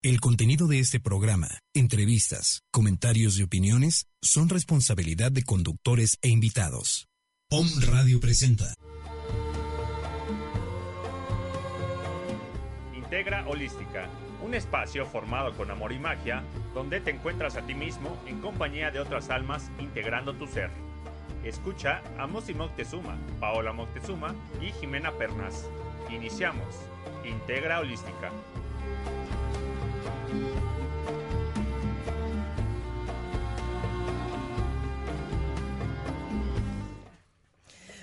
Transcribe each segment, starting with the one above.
El contenido de este programa, entrevistas, comentarios y opiniones son responsabilidad de conductores e invitados. Om Radio presenta. Integra Holística, un espacio formado con amor y magia, donde te encuentras a ti mismo en compañía de otras almas integrando tu ser. Escucha a Mosi Moctezuma, Paola Moctezuma y Jimena Pernas. Iniciamos. Integra Holística.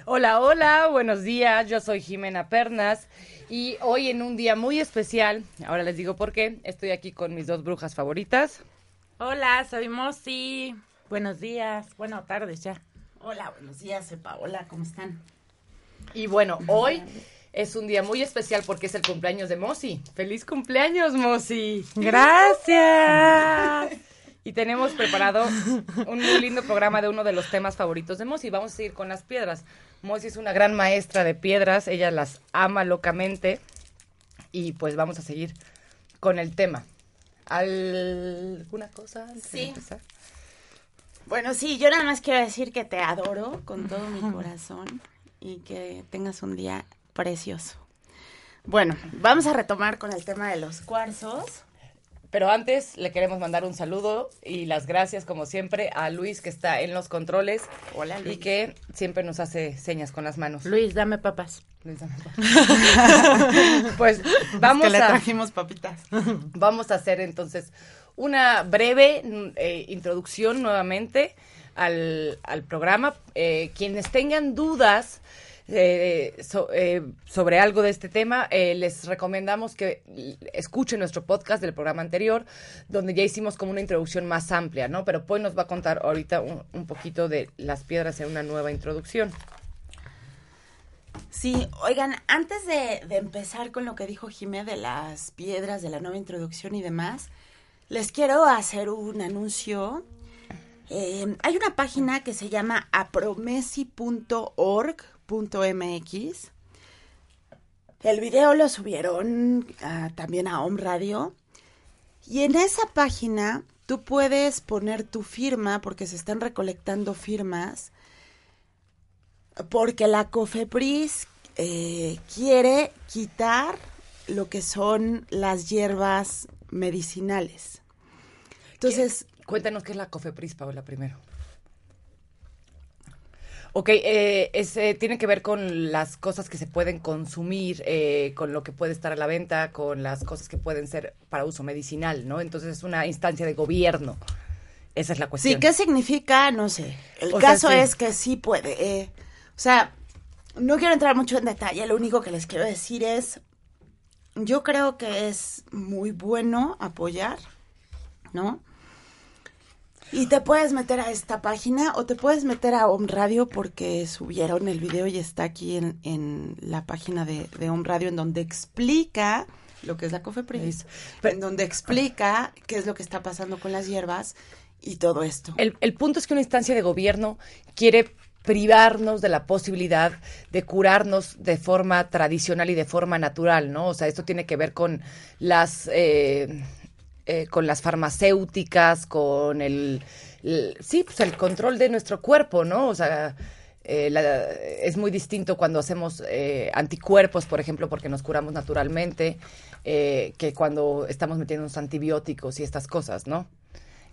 Hola, hola, buenos días. Yo soy Jimena Pernas y hoy en un día muy especial, ahora les digo por qué, estoy aquí con mis dos brujas favoritas. Hola, soy Mosi. Buenos días, bueno, tardes ya. Hola, buenos días, soy Paola, ¿cómo están? Y bueno, hoy es un día muy especial porque es el cumpleaños de Mosi. ¡Feliz cumpleaños, Mosi! Gracias. Y tenemos preparado un muy lindo programa de uno de los temas favoritos de Mosi. Vamos a seguir con las piedras. Mosi es una gran maestra de piedras, ella las ama locamente. Y pues vamos a seguir con el tema. ¿Alguna cosa antes de Sí. empezar? Bueno, sí, yo nada más quiero decir que te adoro con todo mi corazón y que tengas un día precioso. Bueno, vamos a retomar con el tema de los cuarzos. Pero antes le queremos mandar un saludo y las gracias, como siempre, a Luis que está en los controles Hola, y Luis. que siempre nos hace señas con las manos. Luis, dame papas. Luis, dame- pues vamos que le trajimos papitas. vamos a hacer entonces una breve eh, introducción nuevamente al, al programa. Eh, quienes tengan dudas eh, so- eh, sobre algo de este tema, eh, les recomendamos que escuchen nuestro podcast del programa anterior, donde ya hicimos como una introducción más amplia, ¿no? Pero Poy nos va a contar ahorita un, poquito de las piedras en una nueva introducción. Sí, oigan, antes de, empezar con lo que dijo Jimé de las piedras, de la nueva introducción y demás, les quiero hacer un anuncio. Eh, hay una página que se llama apromesi.org.mx. El video lo subieron ah, también a Home Radio. Y en esa página tú puedes poner tu firma porque se están recolectando firmas porque la COFEPRIS eh, quiere quitar lo que son las hierbas medicinales. Entonces, Cuéntanos qué es la COFEPRIS, Paola, primero. Ok, eh, es, eh, tiene que ver con las cosas que se pueden consumir, eh, con lo que puede estar a la venta, con las cosas que pueden ser para uso medicinal, ¿no? Entonces es una instancia de gobierno. Esa es la cuestión. sí, ¿qué significa? No sé. El O sea, caso sí. es que sí puede. eh, o sea, no quiero entrar mucho en detalle, lo único que les quiero decir es, yo creo que es muy bueno apoyar, ¿no? Y te puedes meter a esta página o te puedes meter a Home Radio porque subieron el video y está aquí en, en la página de, de Home Radio en donde explica lo que es la COFEPRIS, en donde explica qué es lo que está pasando con las hierbas y todo esto. El, el punto es que una instancia de gobierno quiere privarnos de la posibilidad de curarnos de forma tradicional y de forma natural, ¿no? O sea, esto tiene que ver con las eh, eh, con las farmacéuticas, con el, sí, pues el control de nuestro cuerpo, ¿no? O sea, eh, es muy distinto cuando hacemos eh, anticuerpos, por ejemplo, porque nos curamos naturalmente, eh, que cuando estamos metiéndonos antibióticos y estas cosas, ¿no?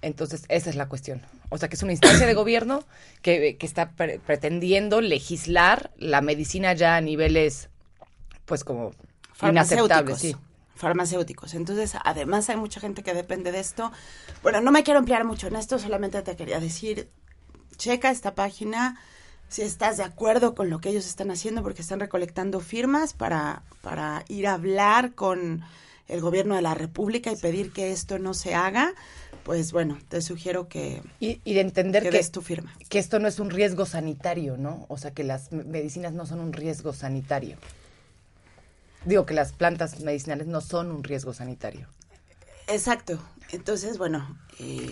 Entonces, esa es la cuestión. O sea, que es una instancia de gobierno que, que está pre- pretendiendo legislar la medicina ya a niveles, pues como inaceptables, sí. Farmacéuticos. Entonces, además hay mucha gente que depende de esto. Bueno, no me quiero emplear mucho en esto, solamente te quería decir, checa esta página si estás de acuerdo con lo que ellos están haciendo, porque están recolectando firmas para, para ir a hablar con el gobierno de la República y pedir que esto no se haga, pues bueno, te sugiero que, Y, y de entender que que, des tu firma. que esto no es un riesgo sanitario, ¿no? O sea, que las me- medicinas no son un riesgo sanitario. Digo que las plantas medicinales no son un riesgo sanitario. Exacto. Entonces, bueno, eh,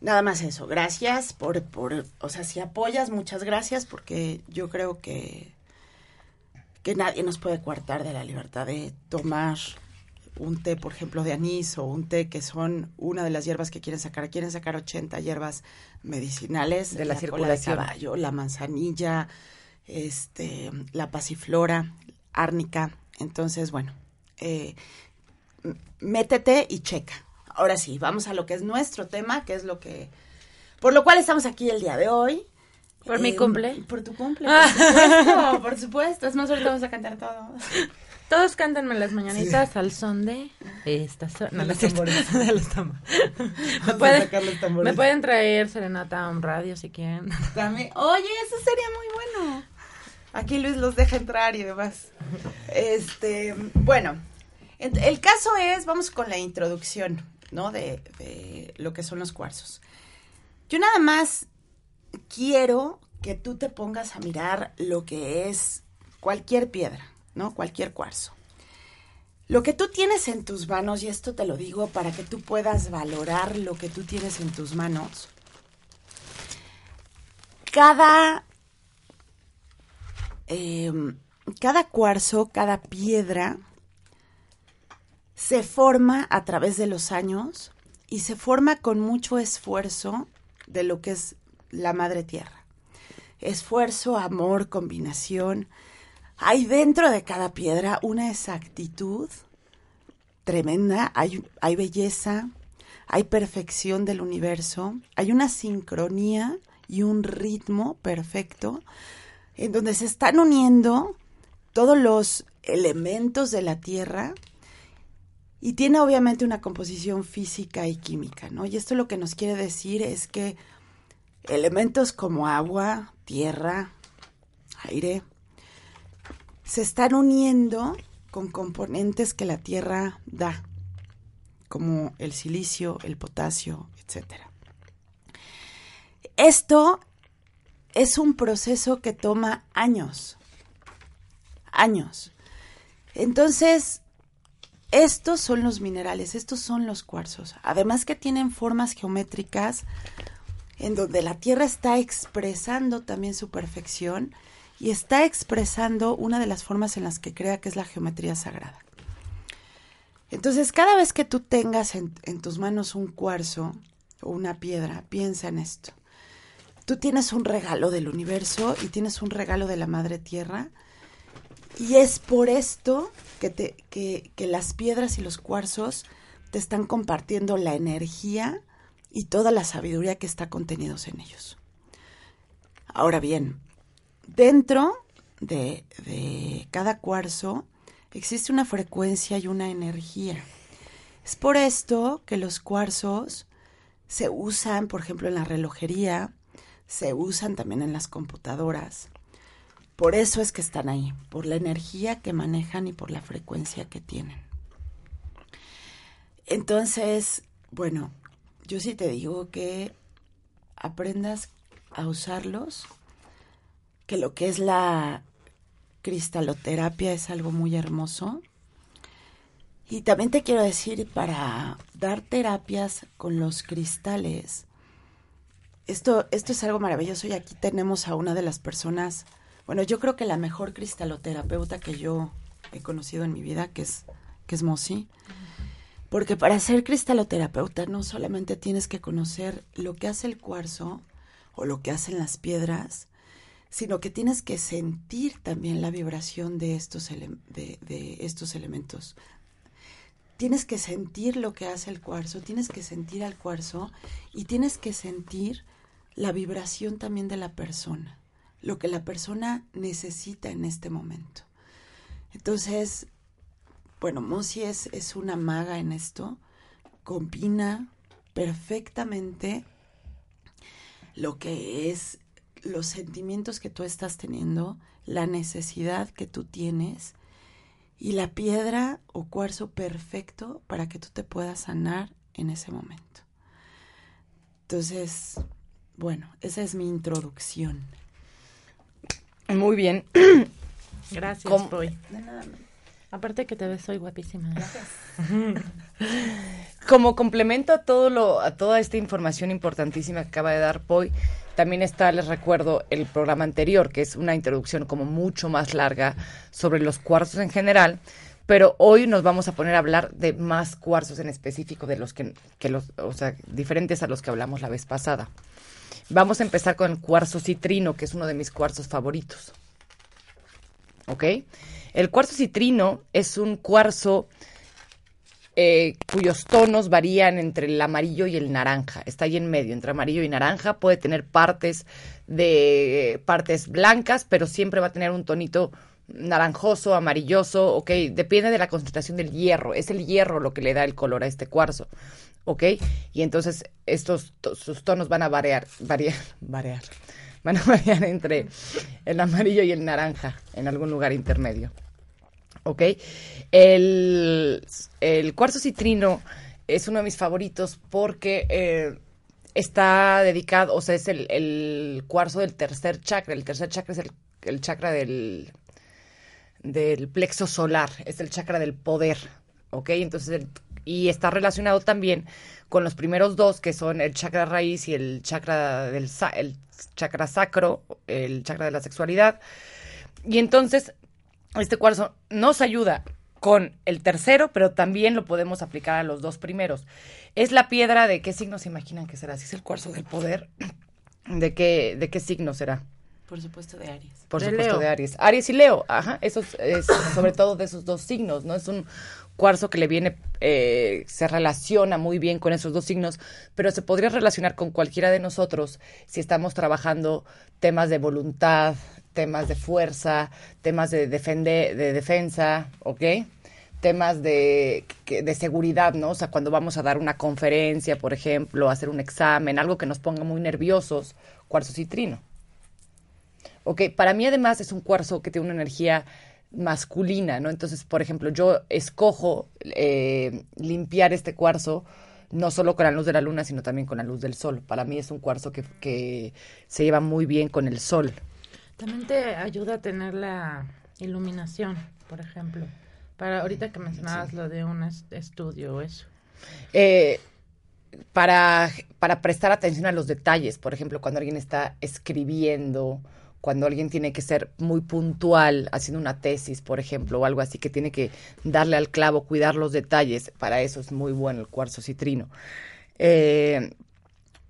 nada más eso. Gracias por, por, o sea, si apoyas, muchas gracias, porque yo creo que, que nadie nos puede coartar de la libertad de tomar un té, por ejemplo, de anís o un té que son una de las hierbas que quieren sacar. Quieren sacar 80 hierbas medicinales De la cola circulación. caballo, la manzanilla, este, la pasiflora, árnica. Entonces, bueno, eh, métete y checa. Ahora sí, vamos a lo que es nuestro tema, que es lo que, por lo cual estamos aquí el día de hoy. ¿Por mi Eh, cumple? Por tu cumple, por supuesto, por supuesto. Es más, ahorita vamos a cantar todo. Todos cántenme las mañanitas al son de esta so- no, De los tambores. de los tambores. me, pueden, sacar los tambores. me pueden traer serenata a un radio si quieren. Dame- Oye, eso sería muy bueno. Aquí Luis los deja entrar y demás. Este, bueno, el caso es, vamos con la introducción, ¿no? De, de lo que son los cuarzos. Yo nada más quiero que tú te pongas a mirar lo que es cualquier piedra, ¿no? Cualquier cuarzo. Lo que tú tienes en tus manos, y esto te lo digo para que tú puedas valorar lo que tú tienes en tus manos, cada, em, cada cuarzo, cada piedra se forma a través de los años y se forma con mucho esfuerzo de lo que es la madre tierra. Esfuerzo, amor, combinación. Hay dentro de cada piedra una exactitud tremenda, hay, hay belleza, hay perfección del universo, hay una sincronía y un ritmo perfecto en donde se están uniendo todos los elementos de la Tierra y tiene obviamente una composición física y química, ¿no? Y esto lo que nos quiere decir es que elementos como agua, tierra, aire, se están uniendo con componentes que la Tierra da, como el silicio, el potasio, etcétera. Esto es un proceso que toma años, años. Entonces, estos son los minerales, estos son los cuarzos. Además que tienen formas geométricas en donde la Tierra está expresando también su perfección y está expresando una de las formas en las que crea que es la geometría sagrada. Entonces, cada vez que tú tengas en, en tus manos un cuarzo o una piedra, piensa en esto. Tú tienes un regalo del universo y tienes un regalo de la Madre Tierra. Y es por esto que, te, que, que las piedras y los cuarzos te están compartiendo la energía y toda la sabiduría que está contenidos en ellos. Ahora bien, dentro de, de cada cuarzo existe una frecuencia y una energía. Es por esto que los cuarzos se usan, por ejemplo, en la relojería, se usan también en las computadoras. Por eso es que están ahí, por la energía que manejan y por la frecuencia que tienen. Entonces, bueno, yo sí te digo que aprendas a usarlos, que lo que es la cristaloterapia es algo muy hermoso. Y también te quiero decir, para dar terapias con los cristales, esto, esto es algo maravilloso y aquí tenemos a una de las personas, bueno, yo creo que la mejor cristaloterapeuta que yo he conocido en mi vida, que es, que es Mosi. Porque para ser cristaloterapeuta no solamente tienes que conocer lo que hace el cuarzo o lo que hacen las piedras, sino que tienes que sentir también la vibración de estos, de estos elementos. Tienes que sentir lo que hace el cuarzo, tienes que sentir al cuarzo y tienes que sentir la vibración también de la persona, lo que la persona necesita en este momento. Entonces, bueno, Mosi es, es una maga en esto, combina perfectamente lo que es los sentimientos que tú estás teniendo, la necesidad que tú tienes y la piedra o cuarzo perfecto para que tú te puedas sanar en ese momento. Entonces, bueno, esa es mi introducción. Muy bien. Gracias, ¿Cómo? Poy. Aparte que te ves, soy guapísima. Como complemento a todo lo, a toda esta información importantísima que acaba de dar Poi, también está, les recuerdo, el programa anterior, que es una introducción como mucho más larga sobre los cuarzos en general, pero hoy nos vamos a poner a hablar de más cuarzos en específico de los que, que los, o sea, diferentes a los que hablamos la vez pasada. Vamos a empezar con el cuarzo citrino, que es uno de mis cuarzos favoritos. ¿Ok? El cuarzo citrino es un cuarzo eh, cuyos tonos varían entre el amarillo y el naranja. Está ahí en medio, entre amarillo y naranja. Puede tener partes de partes blancas, pero siempre va a tener un tonito naranjoso, amarilloso, ok, depende de la concentración del hierro, es el hierro lo que le da el color a este cuarzo, ok, y entonces estos to- sus tonos van a variar, variar, variar, van a variar entre el amarillo y el naranja en algún lugar intermedio. ¿ok? El, el cuarzo citrino es uno de mis favoritos porque eh, está dedicado, o sea, es el, el cuarzo del tercer chakra. El tercer chakra es el, el chakra del, del plexo solar, es el chakra del poder, ¿ok? Entonces, el- y está relacionado también con los primeros dos, que son el chakra raíz y el chakra del sa- el chakra sacro, el chakra de la sexualidad. Y entonces, este cuarzo nos ayuda con el tercero, pero también lo podemos aplicar a los dos primeros. Es la piedra de qué signo se imaginan que será. Si es el cuarzo del poder, ¿de qué, de qué signo será? Por supuesto, de Aries. Por De supuesto, Leo. de Aries. Aries y Leo, ajá, eso es, es sobre todo de esos dos signos, ¿no? Es un cuarzo que le viene, eh, se relaciona muy bien con esos dos signos, pero se podría relacionar con cualquiera de nosotros si estamos trabajando temas de voluntad, temas de fuerza, temas de, defende, de defensa, ¿ok? Temas de, de seguridad, ¿no? O sea, cuando vamos a dar una conferencia, por ejemplo, hacer un examen, algo que nos ponga muy nerviosos, cuarzo citrino. Ok, para mí además es un cuarzo que tiene una energía masculina, ¿no? Entonces, por ejemplo, yo escojo eh, limpiar este cuarzo no solo con la luz de la luna, sino también con la luz del sol. Para mí es un cuarzo que, que se lleva muy bien con el sol. También te ayuda a tener la iluminación, por ejemplo. Para ahorita que mencionabas lo de un est- estudio o eso. Eh, para, para prestar atención a los detalles, por ejemplo, cuando alguien está escribiendo, cuando alguien tiene que ser muy puntual haciendo una tesis, por ejemplo, o algo así, que tiene que darle al clavo, cuidar los detalles, para eso es muy bueno el cuarzo citrino. Eh,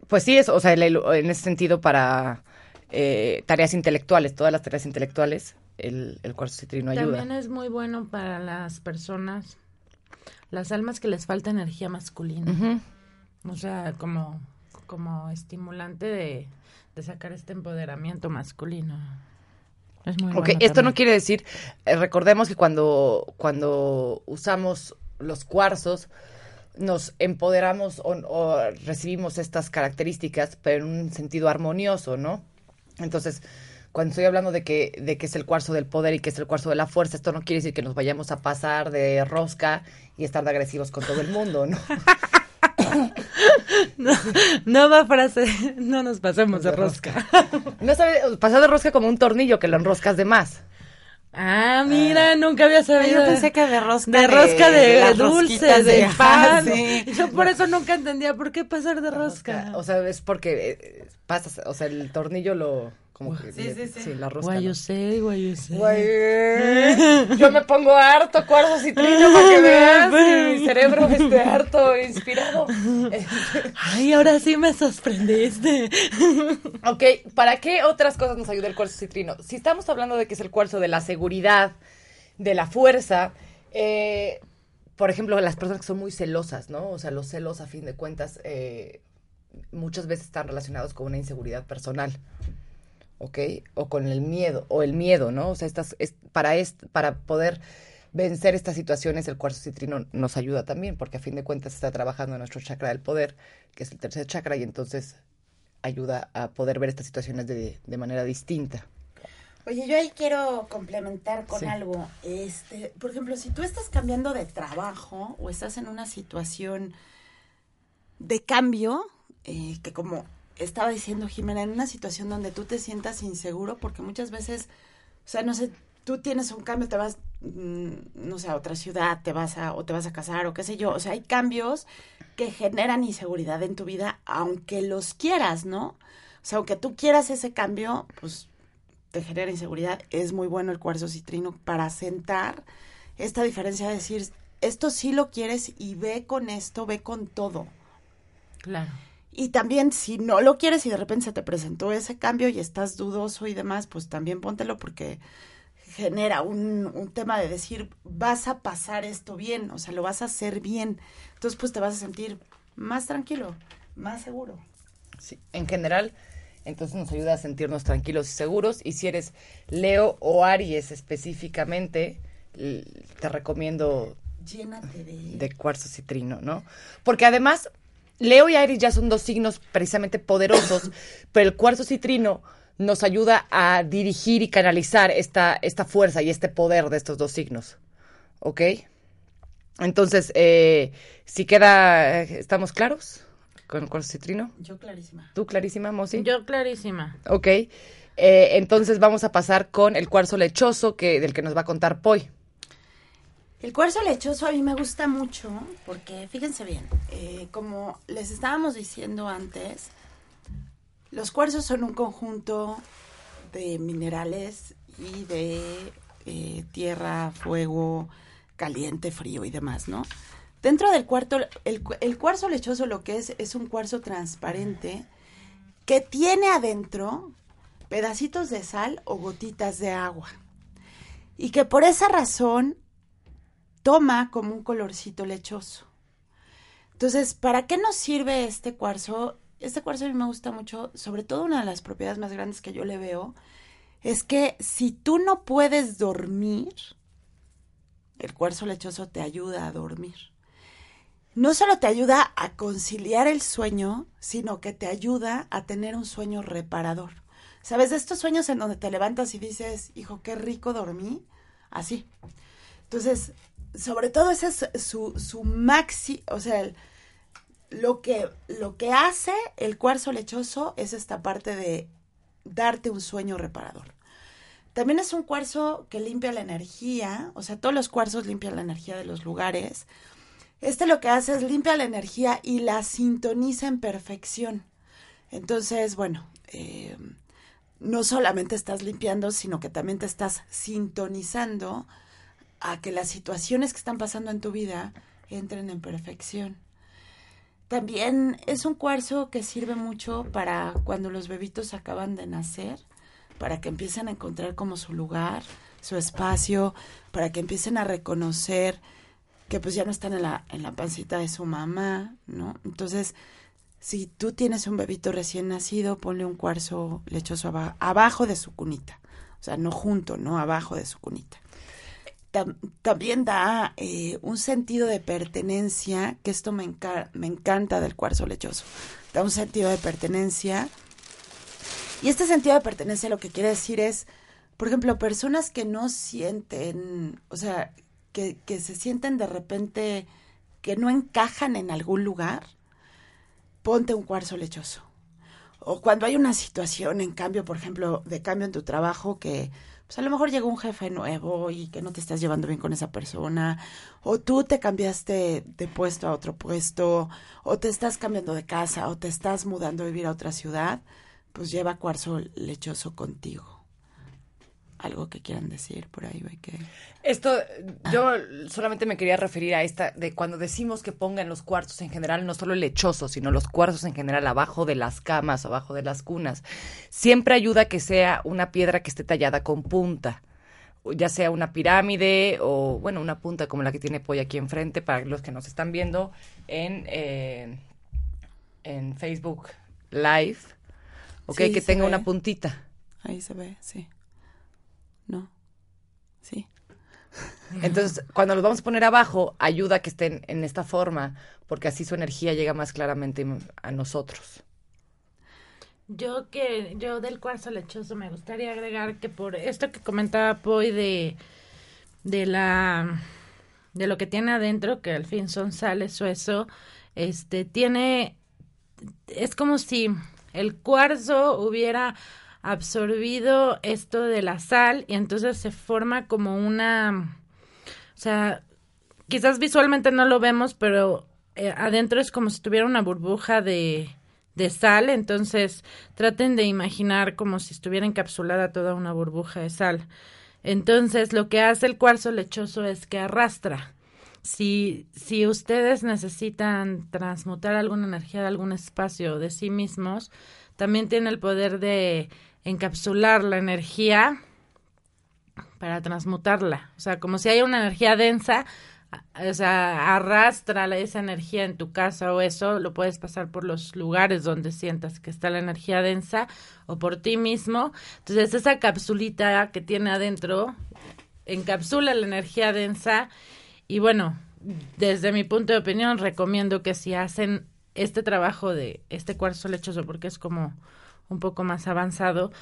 pues sí, es, o sea, en ese sentido, para eh, tareas intelectuales, todas las tareas intelectuales, el, el cuarzo citrino ayuda. También es muy bueno para las personas, las almas que les falta energía masculina. O sea, como, como estimulante de, de sacar este empoderamiento masculino. Es muy Ok, bueno esto no quiere decir, eh, recordemos que cuando, cuando usamos los cuarzos, nos empoderamos o, o recibimos estas características, pero en un sentido armonioso, ¿no? Entonces, cuando estoy hablando de que, de que es el cuarzo del poder y que es el cuarzo de la fuerza, esto no quiere decir que nos vayamos a pasar de rosca y estar de agresivos con todo el mundo, ¿no? No, no va frase, no nos pasemos de De rosca. No sabes, pasar de rosca como un tornillo que lo enroscas de más. Ah, mira, nunca había sabido. Yo pensé que de rosca de rosca de, las dulce, rosquitas de, pan. sí. Yo por eso nunca entendía por qué pasar de rosca. O sea, es porque eh, pasas, o sea, el tornillo lo como que Sí, le- sí, sí. la rosca. Guay, yo sé, guay, yo sé. Güey, yo me pongo harto cuarzo citrino para que veas mi cerebro esté harto inspirado. Ay, ahora sí me sorprendiste. ok, ¿para qué otras cosas nos ayuda el cuarzo citrino? Si estamos hablando de que es el cuarzo de la seguridad, de la fuerza, eh, por ejemplo, las personas que son muy celosas, ¿no? O sea, los celos, a fin de cuentas, eh, muchas veces están relacionados con una inseguridad personal. ¿Ok? O con el miedo, o el miedo, ¿no? O sea, estas, es, para, est, para poder vencer estas situaciones, el cuarzo citrino nos ayuda también, porque a fin de cuentas está trabajando en nuestro chakra del poder, que es el tercer chakra, y entonces ayuda a poder ver estas situaciones de, de manera distinta. Oye, yo ahí quiero complementar con algo. Este, por ejemplo, si tú estás cambiando de trabajo o estás en una situación de cambio, eh, que como estaba diciendo Jimena, en una situación donde tú te sientas inseguro, porque muchas veces, o sea, no sé, tú tienes un cambio, te vas, mm, no sé, a otra ciudad, te vas a, o te vas a casar, o qué sé yo, o sea, hay cambios que generan inseguridad en tu vida, aunque los quieras, ¿no? O sea, aunque tú quieras ese cambio, pues te genera inseguridad. Es muy bueno el cuarzo citrino para sentar esta diferencia de decir, esto sí lo quieres y ve con esto, ve con todo. Claro. Y también si no lo quieres y de repente se te presentó ese cambio y estás dudoso y demás, pues también póntelo porque genera un, un, tema de decir, vas a pasar esto bien, o sea, lo vas a hacer bien. Entonces, pues te vas a sentir más tranquilo, más seguro. Sí, en general, entonces nos ayuda a sentirnos tranquilos y seguros. Y si eres Leo o Aries específicamente, te recomiendo Llénate de... de cuarzo citrino, ¿no? Porque además, Leo y Aries ya son dos signos precisamente poderosos, pero el cuarzo citrino nos ayuda a dirigir y canalizar esta, esta fuerza y este poder de estos dos signos. ¿Ok? Entonces, eh, si queda, ¿estamos claros con el cuarzo citrino? Yo clarísima. ¿Tú clarísima, Mosi? Yo clarísima. Ok. Eh, entonces vamos a pasar con el cuarzo lechoso que, del que nos va a contar Poi. El cuarzo lechoso a mí me gusta mucho porque, fíjense bien, eh, como les estábamos diciendo antes, los cuarzos son un conjunto de minerales y de eh, tierra, fuego, caliente, frío y demás, ¿no? Dentro del cuarto, el, el, cuarzo lechoso lo que es es un cuarzo transparente que tiene adentro pedacitos de sal o gotitas de agua. Y que por esa razón toma como un colorcito lechoso. Entonces, ¿para qué nos sirve este cuarzo? Este cuarzo a mí me gusta mucho, sobre todo una de las propiedades más grandes que yo le veo, es que si tú no puedes dormir, el cuarzo lechoso te ayuda a dormir. No solo te ayuda a conciliar el sueño, sino que te ayuda a tener un sueño reparador. ¿Sabes? De estos sueños en donde te levantas y dices, hijo, qué rico dormí. Así. Entonces, sobre todo ese es su, su maxi, o sea, lo que, lo que hace el cuarzo lechoso es esta parte de darte un sueño reparador. También es un cuarzo que limpia la energía, o sea, todos los cuarzos limpian la energía de los lugares. Este lo que hace es limpia la energía y la sintoniza en perfección. Entonces, bueno, eh, no solamente estás limpiando, sino que también te estás sintonizando a que las situaciones que están pasando en tu vida entren en perfección. También es un cuarzo que sirve mucho para cuando los bebitos acaban de nacer, para que empiecen a encontrar como su lugar, su espacio, para que empiecen a reconocer que pues ya no están en la, en la pancita de su mamá, ¿no? Entonces, si tú tienes un bebito recién nacido, ponle un cuarzo lechoso abajo de su cunita. O sea, no junto, no abajo de su cunita también da eh, un sentido de pertenencia, que esto me, me encanta del cuarzo lechoso. Da un sentido de pertenencia. Y este sentido de pertenencia lo que quiere decir es, por ejemplo, personas que no sienten, o sea, que, que se sienten de repente que no encajan en algún lugar, ponte un cuarzo lechoso. O cuando hay una situación, en cambio, por ejemplo, de cambio en tu trabajo que pues a lo mejor llegó un jefe nuevo y que no te estás llevando bien con esa persona, o tú te cambiaste de puesto a otro puesto, o te estás cambiando de casa, o te estás mudando a vivir a otra ciudad, pues lleva cuarzo lechoso contigo algo que quieran decir por ahí, que... Esto, yo solamente me quería referir a esta, de cuando decimos que pongan los cuarzos en general, no solo el lechoso, sino los cuarzos en general abajo de las camas, abajo de las cunas. Siempre ayuda que sea una piedra que esté tallada con punta ya sea una pirámide o, bueno, una punta como la que tiene Polla aquí enfrente, para los que nos están viendo en, eh, en Facebook Live, ok, que tenga una puntita. Ahí se ve, sí. No. Sí. Entonces, cuando los vamos a poner abajo, ayuda a que estén en esta forma, porque así su energía llega más claramente a nosotros. Yo que yo del cuarzo lechoso me gustaría agregar que por esto que comentaba Poi de de la de lo que tiene adentro, que al fin son sales o eso, este tiene es como si el cuarzo hubiera absorbido esto de la sal y entonces se forma como una o sea, quizás visualmente no lo vemos, pero eh, adentro es como si tuviera una burbuja de de sal, entonces traten de imaginar como si estuviera encapsulada toda una burbuja de sal. Entonces, lo que hace el cuarzo lechoso es que arrastra. Si, si ustedes necesitan transmutar alguna energía de algún espacio de sí mismos, también tiene el poder de encapsular la energía para transmutarla. O sea, como si hay una energía densa, o sea, arrastra esa energía en tu casa o eso, lo puedes pasar por los lugares donde sientas que está la energía densa o por ti mismo. Entonces, esa capsulita que tiene adentro encapsula la energía densa y bueno, desde mi punto de opinión recomiendo que si hacen este trabajo de este cuarzo lechoso porque es como un poco más avanzado,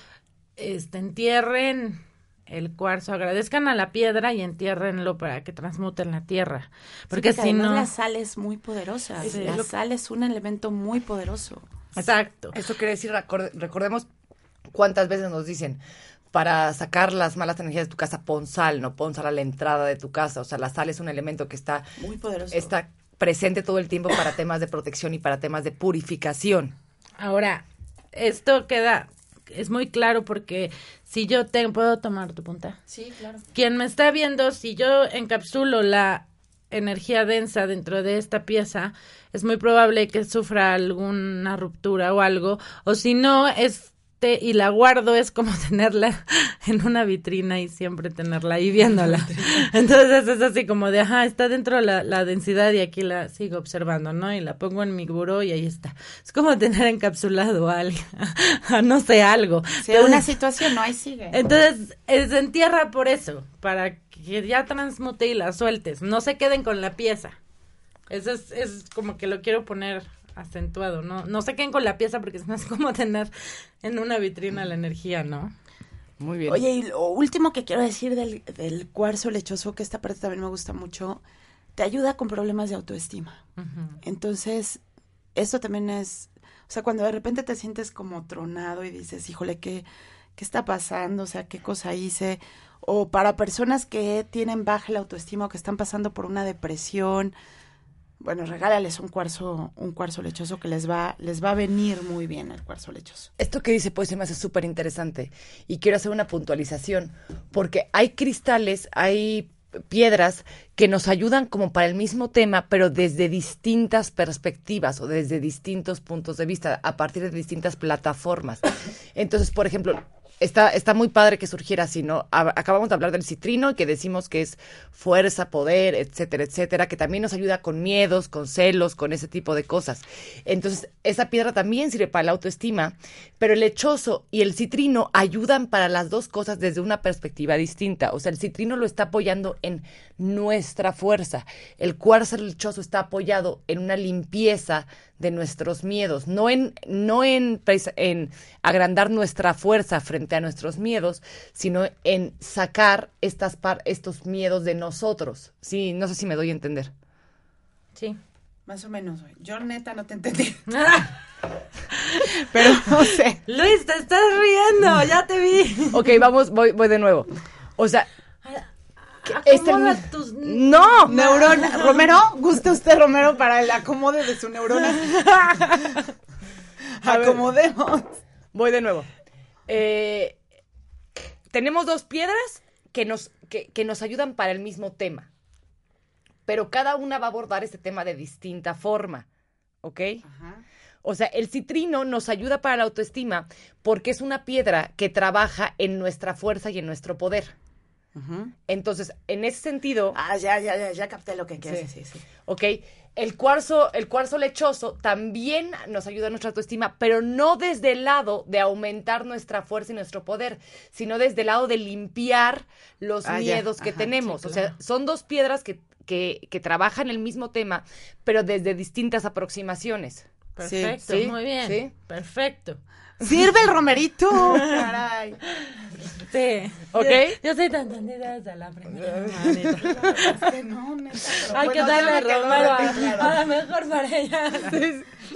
este entierren el cuarzo, agradezcan a la piedra y entiérrenlo para que transmuten la tierra. Porque, si no... La sal es muy poderosa. la sal es un elemento muy poderoso. Exacto. Eso quiere decir, recordemos cuántas veces nos dicen, para sacar las malas energías de tu casa, pon sal, no pon sal a la entrada de tu casa. O sea, la sal es un elemento que está... Muy poderoso. Está presente todo el tiempo para temas de protección y para temas de purificación. Ahora, esto queda es muy claro porque si yo te puedo tomar tu punta. Sí, claro. Quien me está viendo, si yo encapsulo la energía densa dentro de esta pieza, es muy probable que sufra alguna ruptura o algo, o si no, es y la guardo es como tenerla en una vitrina y siempre tenerla ahí viéndola. Entonces es así como de, ajá, está dentro la, la densidad y aquí la sigo observando, ¿no? Y la pongo en mi buró y ahí está. Es como tener encapsulado a alguien, no sé, algo. Si una situación, no, ahí sigue. Entonces se entierra por eso, para que ya transmute y la sueltes, no se queden con la pieza. Eso es, es como que lo quiero poner acentuado, ¿no? No se queden con la pieza porque no es como tener en una vitrina la energía, ¿no? Muy bien. Oye, y lo último que quiero decir del, del cuarzo lechoso, que esta parte también me gusta mucho, te ayuda con problemas de autoestima. Entonces, eso también es, o sea, cuando de repente te sientes como tronado y dices, híjole, ¿qué, qué está pasando? O sea, ¿qué cosa hice? O para personas que tienen baja la autoestima o que están pasando por una depresión, bueno, regálales un cuarzo, un cuarzo lechoso que les va, les va a venir muy bien el cuarzo lechoso. Esto que dice pues se me hace súper interesante y quiero hacer una puntualización porque hay cristales, hay piedras que nos ayudan como para el mismo tema, pero desde distintas perspectivas o desde distintos puntos de vista, a partir de distintas plataformas. Entonces, por ejemplo, está, está muy padre que surgiera así, ¿no? Acabamos de hablar del citrino que decimos que es fuerza, poder, etcétera, etcétera, que también nos ayuda con miedos, con celos, con ese tipo de cosas. Entonces, esa piedra también sirve para la autoestima, pero el lechoso y el citrino ayudan para las dos cosas desde una perspectiva distinta. O sea, el citrino lo está apoyando en nuestra fuerza. El cuarzo lechoso está apoyado en una limpieza de nuestros miedos, no en, no en, en agrandar nuestra fuerza frente a nuestros miedos, sino en sacar estas par, estos miedos de nosotros. Sí, no sé si me doy a entender. Sí. Más o menos. Yo neta no te entendí. Pero no sé. Luis, te estás riendo, ya te vi. Ok, vamos, voy, voy de nuevo. O sea, este tus no. neurona Romero gusta usted Romero para el acomode de su neurona. Acomodemos. Voy de nuevo. Eh, tenemos dos piedras que nos que, que nos ayudan para el mismo tema pero cada una va a abordar este tema de distinta forma ¿ok? O sea, el citrino nos ayuda para la autoestima porque es una piedra que trabaja en nuestra fuerza y en nuestro poder. Entonces, en ese sentido. Ah, ya, ya, ya, ya capté lo que quieres sí, sí, sí. Ok. El cuarzo, el cuarzo lechoso también nos ayuda a nuestra autoestima, pero no desde el lado de aumentar nuestra fuerza y nuestro poder, sino desde el lado de limpiar los ah, miedos que tenemos. O sea, son dos piedras que, que, que trabajan el mismo tema, pero desde distintas aproximaciones. Perfecto, Sí, muy bien. sí. Perfecto. Sirve el romerito. Caray. Sí. ¿Ok? Yo, yo soy tan tendida desde la primera. Es que no, neta, pero Hay bueno, que darle romero a, claro. a la mejor para ella.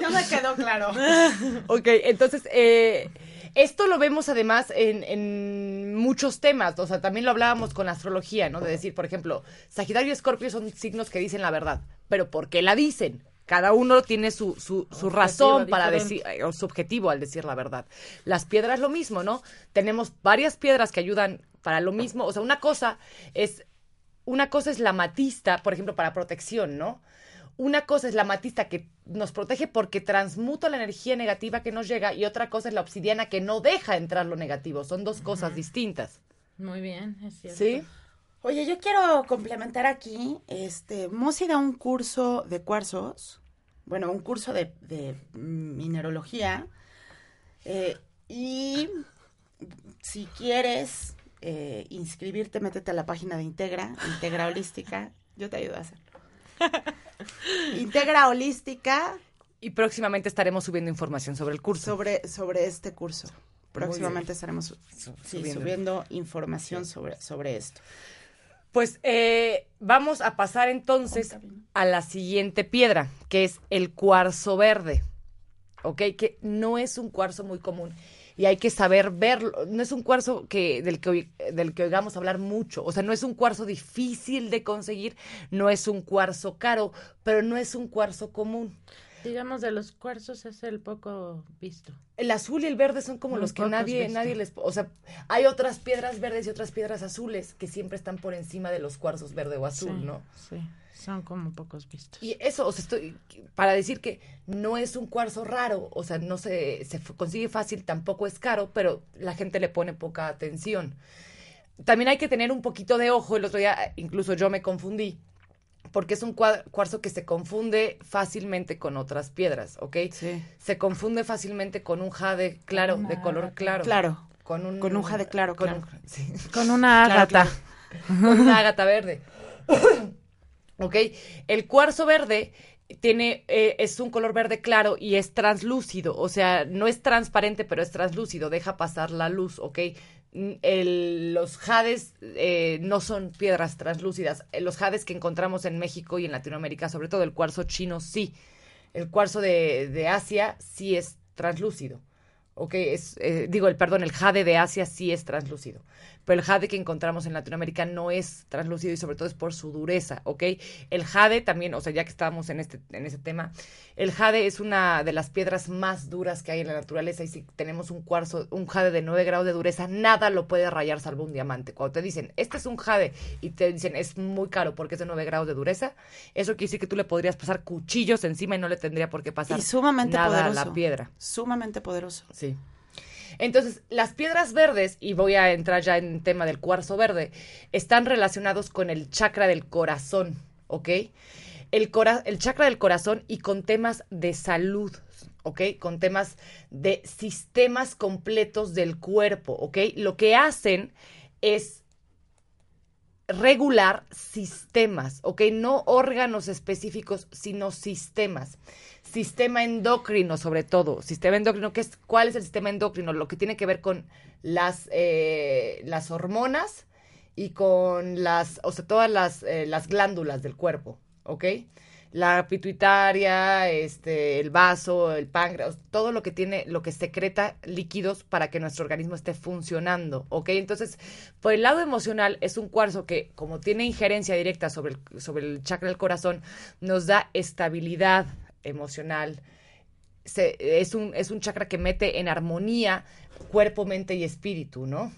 Ya me quedó claro. Ok, entonces, eh, esto lo vemos además en, en muchos temas, o sea, también lo hablábamos con la astrología, ¿no? De decir, por ejemplo, Sagitario y Escorpio son signos que dicen la verdad, pero ¿por qué la dicen? Cada uno tiene su, su, su razón para decir, diferente. eh, o su objetivo al decir la verdad. Las piedras lo mismo, ¿no? Tenemos varias piedras que ayudan para lo mismo, o sea, una cosa es una cosa es la matista, por ejemplo, para protección, ¿no? Una cosa es la matista que nos protege porque transmuta la energía negativa que nos llega y otra cosa es la obsidiana que no deja entrar lo negativo. Son dos cosas distintas. Muy bien, es cierto. ¿Sí? Oye, yo quiero complementar aquí, este, Mosi da un curso de cuarzos, bueno, un curso de, de minerología, eh, y si quieres eh, inscribirte, métete a la página de Integra, Integra Holística, yo te ayudo a hacerlo. Integra Holística Y próximamente estaremos subiendo información sobre el curso. sobre, sobre este curso. Próximamente estaremos su- sí, subiendo. subiendo información sobre, sobre esto. Pues eh, vamos a pasar entonces a la siguiente piedra, que es el cuarzo verde. ¿Ok? Que no es un cuarzo muy común. Y hay que saber verlo. No es un cuarzo que, del, que, del que oigamos hablar mucho. O sea, no es un cuarzo difícil de conseguir, no es un cuarzo caro, pero no es un cuarzo común. Digamos, de los cuarzos es el poco visto. El azul y el verde son como Muy los que nadie, nadie les... O sea, hay otras piedras verdes y otras piedras azules que siempre están por encima de los cuarzos verde o azul, Sí, ¿no? Sí, son como pocos vistos. Y eso, o sea, estoy para decir que no es un cuarzo raro, o sea, no se, se consigue fácil, tampoco es caro, pero la gente le pone poca atención. También hay que tener un poquito de ojo, el otro día incluso yo me confundí, porque es un cua- cuarzo que se confunde fácilmente con otras piedras, ¿ok? Sí. Se confunde fácilmente con un jade claro, Una de color claro. Claro. Con un, Con un jade claro, con claro. un- sí Con una Claro, ágata. claro. con una ágata verde. ¿Ok? El cuarzo verde tiene, eh, es un color verde claro y es translúcido, o sea, no es transparente, pero es translúcido, deja pasar la luz, ¿ok? El- los jades eh, no son piedras translúcidas, Eh, los jades que encontramos en México y en Latinoamérica, sobre todo el cuarzo chino, sí. El cuarzo de, de Asia sí es translúcido. ¿ok? Es, eh, digo, el perdón, el jade de Asia sí es translúcido, pero el jade que encontramos en Latinoamérica no es translúcido y sobre todo es por su dureza, ¿ok? El jade también, o sea, ya que estábamos en este, en ese tema, el jade es una de las piedras más duras que hay en la naturaleza y si tenemos un cuarzo, un jade de 9 grados de dureza, nada lo puede rayar salvo un diamante. Cuando te dicen, este es un jade y te dicen, es muy caro porque es de 9 grados de dureza, eso quiere decir que tú le podrías pasar cuchillos encima y no le tendría por qué pasar Y sumamente nada poderoso. a la piedra. Sumamente poderoso. Sí. Entonces, las piedras verdes, y voy a entrar ya en tema del cuarzo verde, están relacionados con el chakra del corazón, ¿ok? El, cora- el chakra del corazón y con temas de salud, ¿ok? Con temas de sistemas completos del cuerpo, ¿ok? Lo que hacen es regular sistemas, ¿ok? No órganos específicos, sino sistemas. Sistema endocrino, sobre todo. Sistema endocrino, ¿qué es, ¿cuál es el sistema endocrino? Lo que tiene que ver con las, eh, las hormonas y con las, o sea, todas las, eh, las glándulas del cuerpo, ¿ok? La pituitaria, este, el vaso, el páncreas, todo lo que tiene, lo que secreta líquidos para que nuestro organismo esté funcionando, ¿ok? Entonces, por el lado emocional, es un cuarzo que, como tiene injerencia directa sobre el, sobre el chakra del corazón, nos da estabilidad emocional, se- es, un, es un chakra que mete en armonía cuerpo, mente y espíritu, ¿no?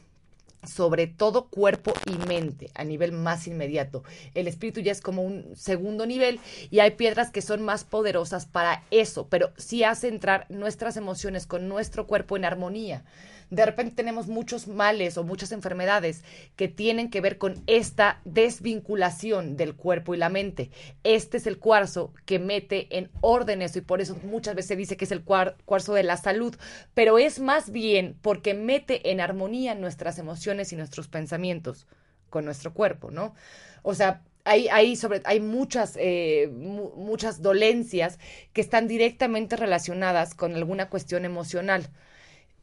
Sobre todo cuerpo y mente a nivel más inmediato. El espíritu ya es como un segundo nivel y hay piedras que son más poderosas para eso, pero sí hace entrar nuestras emociones con nuestro cuerpo en armonía. De repente tenemos muchos males o muchas enfermedades que tienen que ver con esta desvinculación del cuerpo y la mente. Este es el cuarzo que mete en orden eso y por eso muchas veces se dice que es el cuar- cuarzo de la salud, pero es más bien porque mete en armonía nuestras emociones y nuestros pensamientos con nuestro cuerpo, ¿no? O sea, hay, hay, sobre, hay muchas, eh, muchas dolencias que están directamente relacionadas con alguna cuestión emocional.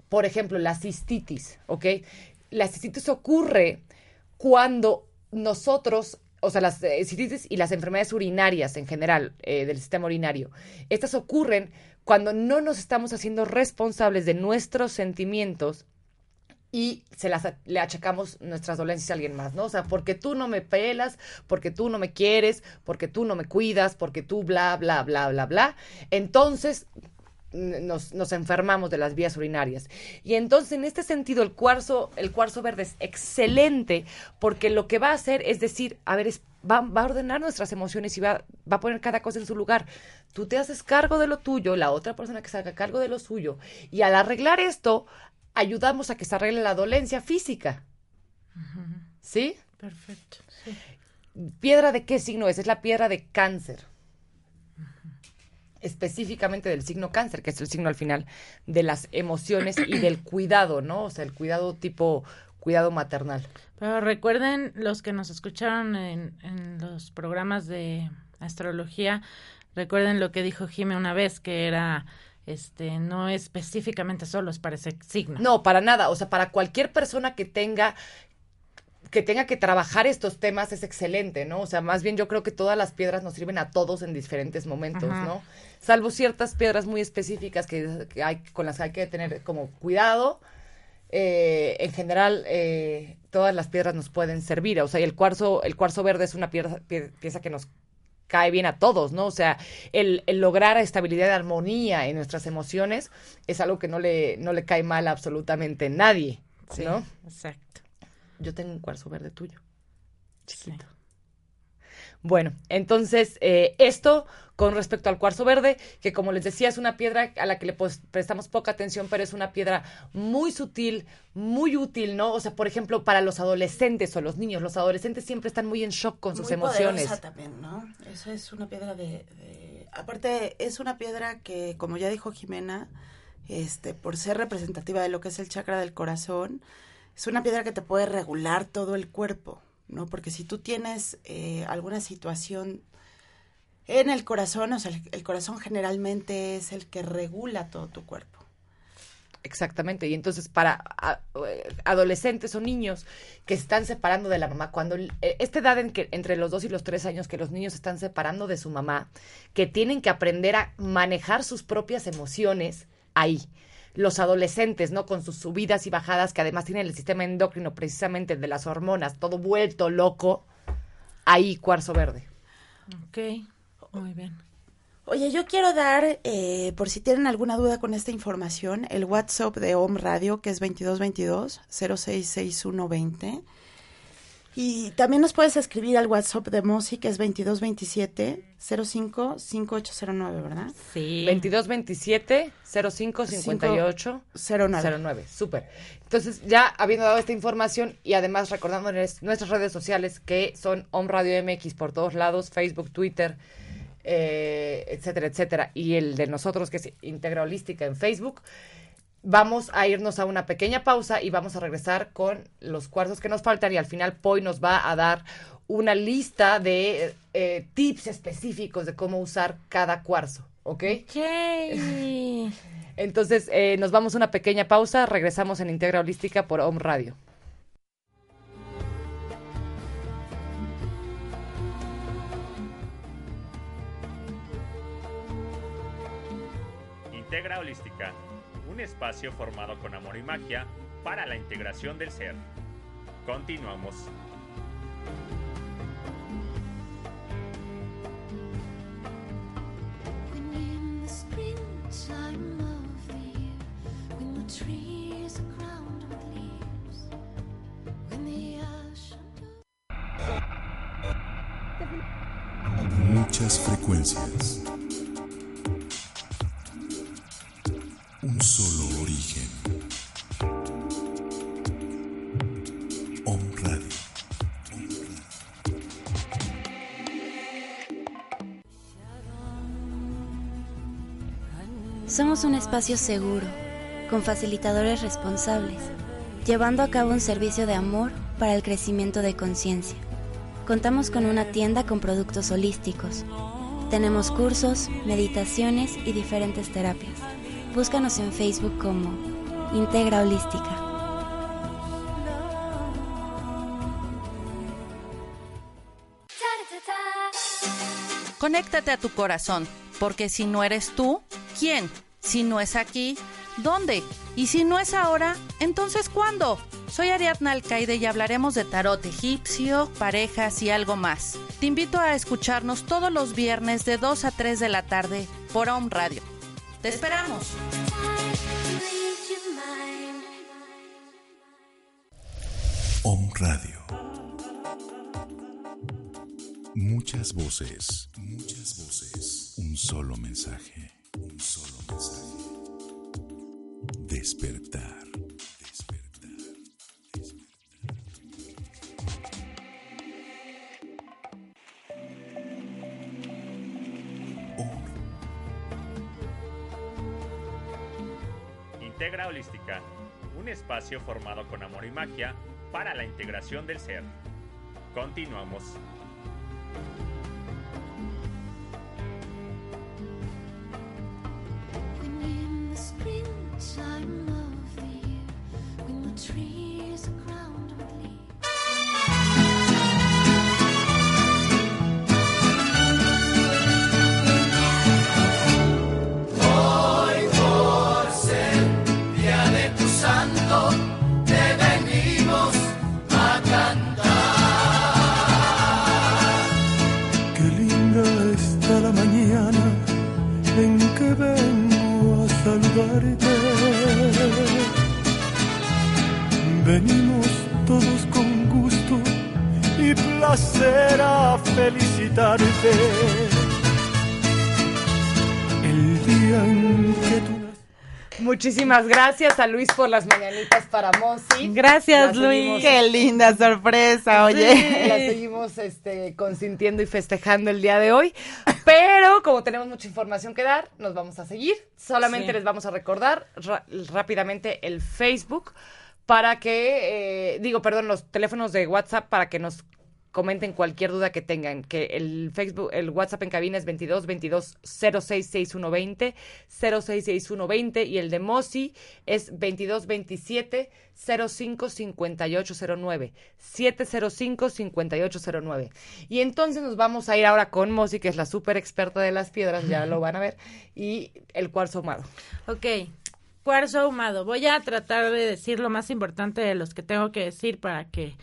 Por ejemplo, la cistitis, ¿ok? La cistitis ocurre cuando nosotros o sea, las eh, cistitis y las enfermedades urinarias en general eh, del sistema urinario, estas ocurren cuando no nos estamos haciendo responsables de nuestros sentimientos y se las le achacamos nuestras dolencias a alguien más, ¿no? O sea, porque tú no me pelas, porque tú no me quieres, porque tú no me cuidas, porque tú bla, bla, bla, bla, bla. Entonces, nos, nos, enfermamos de las vías urinarias. Y entonces, en este sentido, el cuarzo, el cuarzo verde es excelente porque lo que va a hacer es decir, a ver, va, va, a ordenar nuestras emociones y va, va a poner cada cosa en su lugar. Tú te haces cargo de lo tuyo, la otra persona que se haga cargo de lo suyo. Y al arreglar esto, ayudamos a que se arregle la dolencia física. ¿Sí? Perfecto. ¿Piedra de qué signo es? Es la piedra de cáncer. Específicamente del signo cáncer, que es el signo al final de las emociones y del cuidado, ¿no? O sea, el cuidado tipo cuidado maternal. Pero recuerden los que nos escucharon en, en los programas de astrología, recuerden lo que dijo Jime una vez, que era este, no específicamente solo es para ese signo. No, para nada. O sea, para cualquier persona que tenga que tenga que trabajar estos temas es excelente, ¿no? O sea, más bien yo creo que todas las piedras nos sirven a todos en diferentes momentos, ¿no? Salvo ciertas piedras muy específicas que, hay, con las que hay que tener como cuidado. Eh, en general, eh, todas las piedras nos pueden servir. O sea, el cuarzo, el cuarzo verde es una pieza, pieza que nos cae bien a todos, ¿no? O sea, el, lograr estabilidad y armonía en nuestras emociones es algo que no le, no le cae mal a absolutamente nadie, ¿no? exacto. Yo tengo un cuarzo verde tuyo, chiquito. Bueno, entonces, eh, esto con respecto al cuarzo verde, que como les decía es una piedra a la que le prestamos poca atención, pero es una piedra muy sutil, muy útil, ¿no? O sea, por ejemplo, para los adolescentes o los niños, los adolescentes siempre están muy en shock con sus emociones. también, ¿no? Esa es una piedra de, Aparte, es una piedra que, como ya dijo Jimena, este, por ser representativa de lo que es el chakra del corazón, es una piedra que te puede regular todo el cuerpo, ¿no? Porque si tú tienes eh, alguna situación en el corazón, o sea, el, corazón generalmente es el que regula todo tu cuerpo. Exactamente, y entonces para adolescentes o niños que se están separando de la mamá, cuando eh, esta edad en que entre los dos y los tres años que los niños se están separando de su mamá, que tienen que aprender a manejar sus propias emociones ahí. Los adolescentes, ¿no? Con sus subidas y bajadas, que además tienen el sistema endocrino precisamente de las hormonas, todo vuelto loco, ahí cuarzo verde. Ok. Muy bien. Oye, yo quiero dar, eh, por si tienen alguna duda con esta información, el WhatsApp de OM Radio, que es 2222-066120. Y también nos puedes escribir al WhatsApp de Mosi, que es 2227-055809, ¿verdad? Sí. 2227-055809. Súper. Entonces, ya habiendo dado esta información y además recordándoles nuestras redes sociales, que son OM Radio MX por todos lados, Facebook, Twitter, eh, etcétera, etcétera, y el de nosotros que es Integra Holística en Facebook. Vamos a irnos a una pequeña pausa y vamos a regresar con los cuarzos que nos faltan y al final Poi nos va a dar una lista de eh, tips específicos de cómo usar cada cuarzo, ¿ok? Entonces eh, nos vamos a una pequeña pausa, regresamos en Integra Holística por Home Radio. Integra Holística, un espacio formado con amor y magia para la integración del ser. Continuamos. Somos un espacio seguro, con facilitadores responsables, llevando a cabo un servicio de amor para el crecimiento de conciencia. Contamos con una tienda con productos holísticos. Tenemos cursos, meditaciones y diferentes terapias. Búscanos en Facebook como Integra Holística. Conéctate a tu corazón, porque si no eres tú, ¿quién? Si no es aquí, ¿dónde? Y si no es ahora, entonces ¿cuándo? Soy Ariadna Alcaide y hablaremos de tarot egipcio, parejas y algo más. Te invito a escucharnos todos los viernes de 2 a 3 de la tarde por Home Radio. ¡Te esperamos! Home Radio. Muchas voces, muchas voces. Un solo mensaje, un solo mensaje. Despertar. Despertar. Integra Holística, un espacio formado con amor y magia para la integración del ser. Continuamos. Muchísimas gracias a Luis por las mañanitas para Mosi. Gracias, La Luis. seguimos- Qué linda sorpresa, oye. La seguimos este, consintiendo y festejando el día de hoy. Pero como tenemos mucha información que dar, nos vamos a seguir. Solamente Sí. les vamos a recordar rápidamente el Facebook para que, eh, digo, perdón, los teléfonos de WhatsApp para que nos comenten cualquier duda que tengan, que el Facebook, el WhatsApp en cabina es 22 22 06 6120 06 6120 y el de Mosi es 22 27 05 5809 705 5809. Y entonces nos vamos a ir ahora con Mosi, que es la súper experta de las piedras, ya lo van a ver, y el cuarzo ahumado. Ok, cuarzo ahumado. Voy a tratar de decir lo más importante de los que tengo que decir para que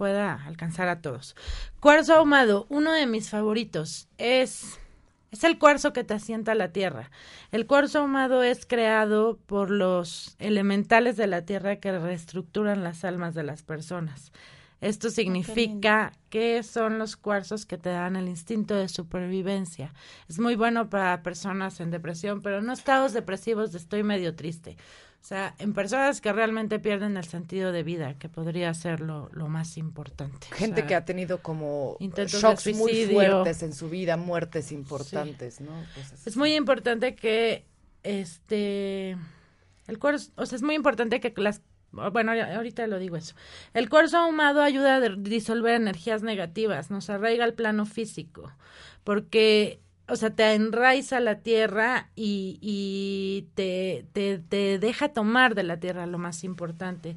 pueda alcanzar a todos. Cuarzo ahumado, uno de mis favoritos, es, es el cuarzo que te asienta la tierra. El cuarzo ahumado es creado por los elementales de la tierra que reestructuran las almas de las personas. Esto significa que son los cuarzos que te dan el instinto de supervivencia. Es muy bueno para personas en depresión, pero no estados depresivos de estoy medio triste. O sea, en personas que realmente pierden el sentido de vida, que podría ser lo, lo más importante. O Gente sea, que ha tenido como shocks muy fuertes en su vida, muertes importantes, ¿no? Cosas Es muy importante que este el cuarzo, o sea, es muy importante que las bueno, ahorita lo digo eso. El cuarzo ahumado ayuda a disolver energías negativas, nos arraiga al plano físico, porque, o sea, te enraiza la tierra y, y te, te, te deja tomar de la tierra lo más importante.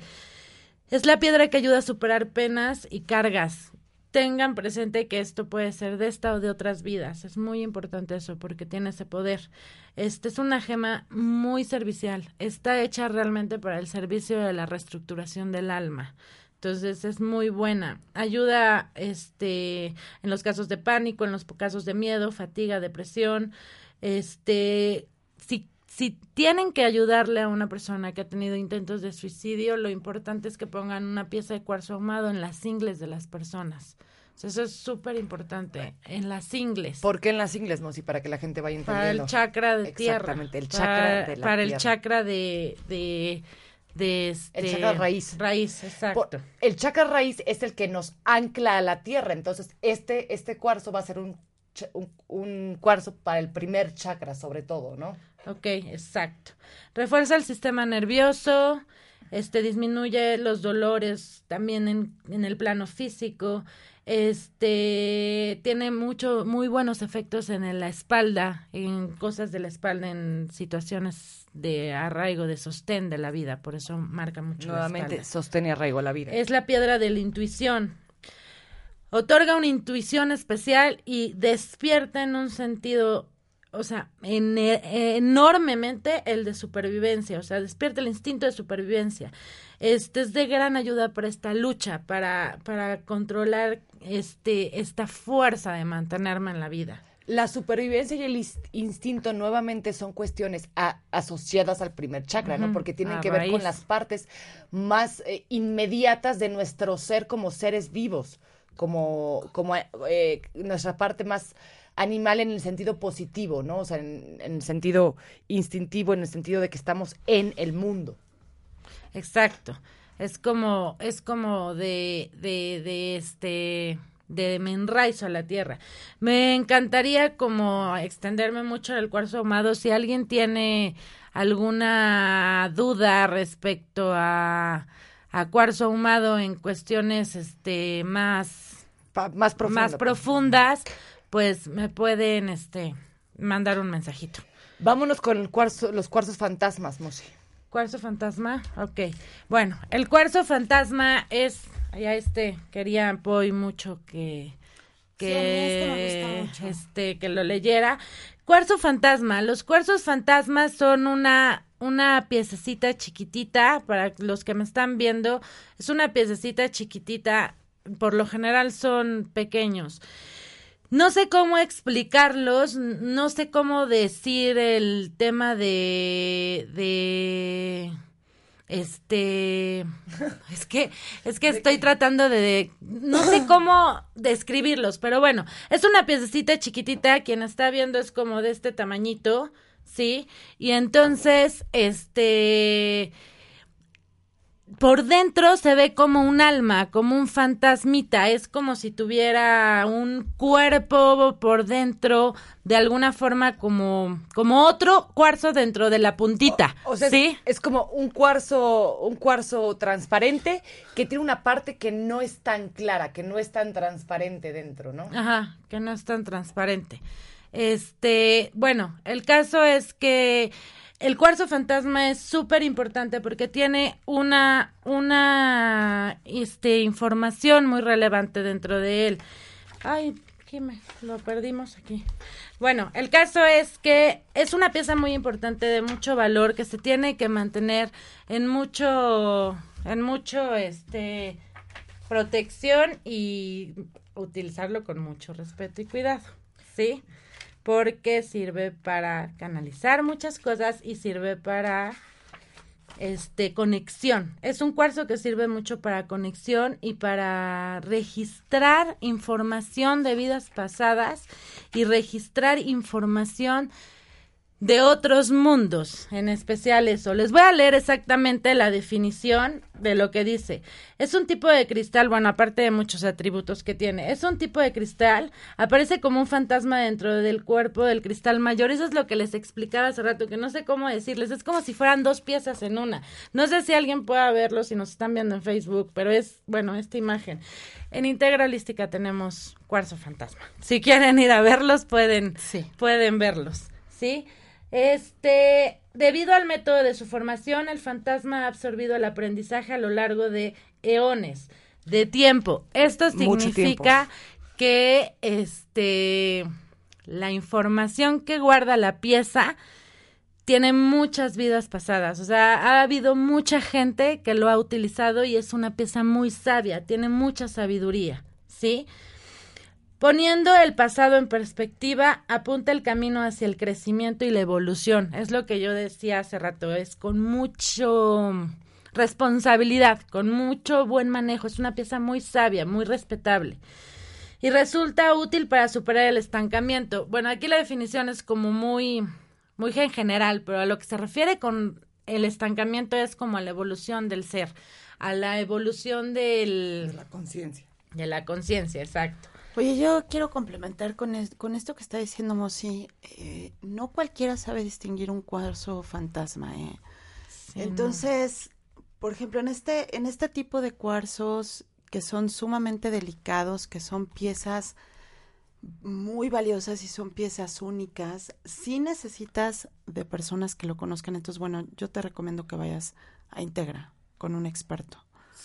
Es la piedra que ayuda a superar penas y cargas. Tengan presente que esto puede ser de esta o de otras vidas. Es muy importante eso porque tiene ese poder. Este es una gema muy servicial. Está hecha realmente para el servicio de la reestructuración del alma. Entonces es muy buena. Ayuda este en los casos de pánico, en los casos de miedo, fatiga, depresión. Este si si tienen que ayudarle a una persona que ha tenido intentos de suicidio, lo importante es que pongan una pieza de cuarzo ahumado en las ingles de las personas. O sea, eso es súper importante, en las ingles. ¿Por qué en las ingles, Mosi? Para que la gente vaya para entendiendo. el chakra de tierra. Exactamente, el chakra para, de la para el tierra. chakra de, de, de este, El chakra raíz. Raíz, exacto. Por- el chakra raíz es el que nos ancla a la tierra. Entonces, este, este cuarzo va a ser un, un cuarzo para el primer chakra, sobre todo, ¿no? Ok, exacto. Refuerza el sistema nervioso, este disminuye los dolores también en, en el plano físico, Este tiene mucho, muy buenos efectos en la espalda, en cosas de la espalda, en situaciones de arraigo, de sostén de la vida. Por eso marca mucho Nuevamente, sostén y arraigo a la vida. Es la piedra de la intuición. Otorga una intuición especial y despierta en un sentido, o sea, en- eh, enormemente el de supervivencia, o sea, despierta el instinto de supervivencia. Este es de gran ayuda para esta lucha, para, para controlar este, esta fuerza de mantenerme en la vida. La supervivencia y el ins- instinto nuevamente son cuestiones a- asociadas al primer chakra, ¿no? Porque tienen a que ver con las partes más eh, inmediatas de nuestro ser como seres vivos, como, como eh, nuestra parte más animal en el sentido positivo, ¿no? O sea, en, en el sentido instintivo, en el sentido de que estamos en el mundo. Exacto. Es como, es como de, de, de este, de me enraizo a la tierra. Me encantaría como extenderme mucho en el cuarzo ahumado. Si alguien tiene alguna duda respecto a, a cuarzo ahumado en cuestiones este más, más, profundo. más profundas, pues me pueden este mandar un mensajito. Vámonos con el cuarzo, los cuarzos fantasmas, Mosi. Cuarzo fantasma, ok. Bueno, el cuarzo fantasma es, ya este, quería Poi mucho que, este que, mucho. este, que lo leyera. Cuarzo fantasma, los cuarzos fantasmas son una, una piececita chiquitita, para los que me están viendo, es una piececita chiquitita, por lo general son pequeños. No sé cómo explicarlos, no sé cómo decir el tema de de este es que es que estoy tratando de, de- no sé cómo describirlos, pero bueno, es una piececita chiquitita, quien está viendo es como de este tamañito, ¿sí? Y entonces este por dentro se ve como un alma, como un fantasmita, es como si tuviera un cuerpo por dentro, de alguna forma como, como otro cuarzo dentro de la puntita, O sea, es- ¿sí? es, como un cuarzo, un cuarzo transparente que tiene una parte que no es tan clara, que no es tan transparente dentro, ¿no? Ajá, que no es tan transparente. Este, bueno, el caso es que el cuarzo fantasma es súper importante porque tiene una, una, este, información muy relevante dentro de él. Ay, ¿qué me lo perdimos aquí? Bueno, el caso es que es una pieza muy importante de mucho valor que se tiene que mantener en mucho, en mucho, este, protección y utilizarlo con mucho respeto y cuidado, ¿sí? Porque sirve para canalizar muchas cosas y sirve para este conexión. Es un cuarzo que sirve mucho para conexión y para registrar información de vidas pasadas y registrar información de otros mundos, en especial eso. Les voy a leer exactamente la definición de lo que dice. Es un tipo de cristal, bueno, aparte de muchos atributos que tiene, es un tipo de cristal, aparece como un fantasma dentro del cuerpo del cristal mayor. Eso es lo que les explicaba hace rato, que no sé cómo decirles. Es como si fueran dos piezas en una. No sé si alguien pueda verlo, si nos están viendo en Facebook, pero es, bueno, esta imagen. En Integralística tenemos cuarzo fantasma. Si quieren ir a verlos, pueden, pueden verlos, ¿sí? Este, debido al método de su formación, el fantasma ha absorbido el aprendizaje a lo largo de eones de tiempo. Esto significa que este la información que guarda la pieza tiene muchas vidas pasadas. O sea, ha habido mucha gente que lo ha utilizado y es una pieza muy sabia, tiene mucha sabiduría, ¿sí? Poniendo el pasado en perspectiva, apunta el camino hacia el crecimiento y la evolución. Es lo que yo decía hace rato, es con mucho responsabilidad, con mucho buen manejo. Es una pieza muy sabia, muy respetable. Y resulta útil para superar el estancamiento. Bueno, aquí la definición es como muy, muy en general, pero a lo que se refiere con el estancamiento es como a la evolución del ser, a la evolución del... De la conciencia. De la conciencia, exacto. Oye, yo quiero complementar con, es- con esto que está diciendo Mosi. Eh, no cualquiera sabe distinguir un cuarzo fantasma, ¿eh? Entonces, por ejemplo, en este, en este tipo de cuarzos que son sumamente delicados, que son piezas muy valiosas y son piezas únicas. Si necesitas de personas que lo conozcan, entonces bueno, yo te recomiendo que vayas a Integra con un experto.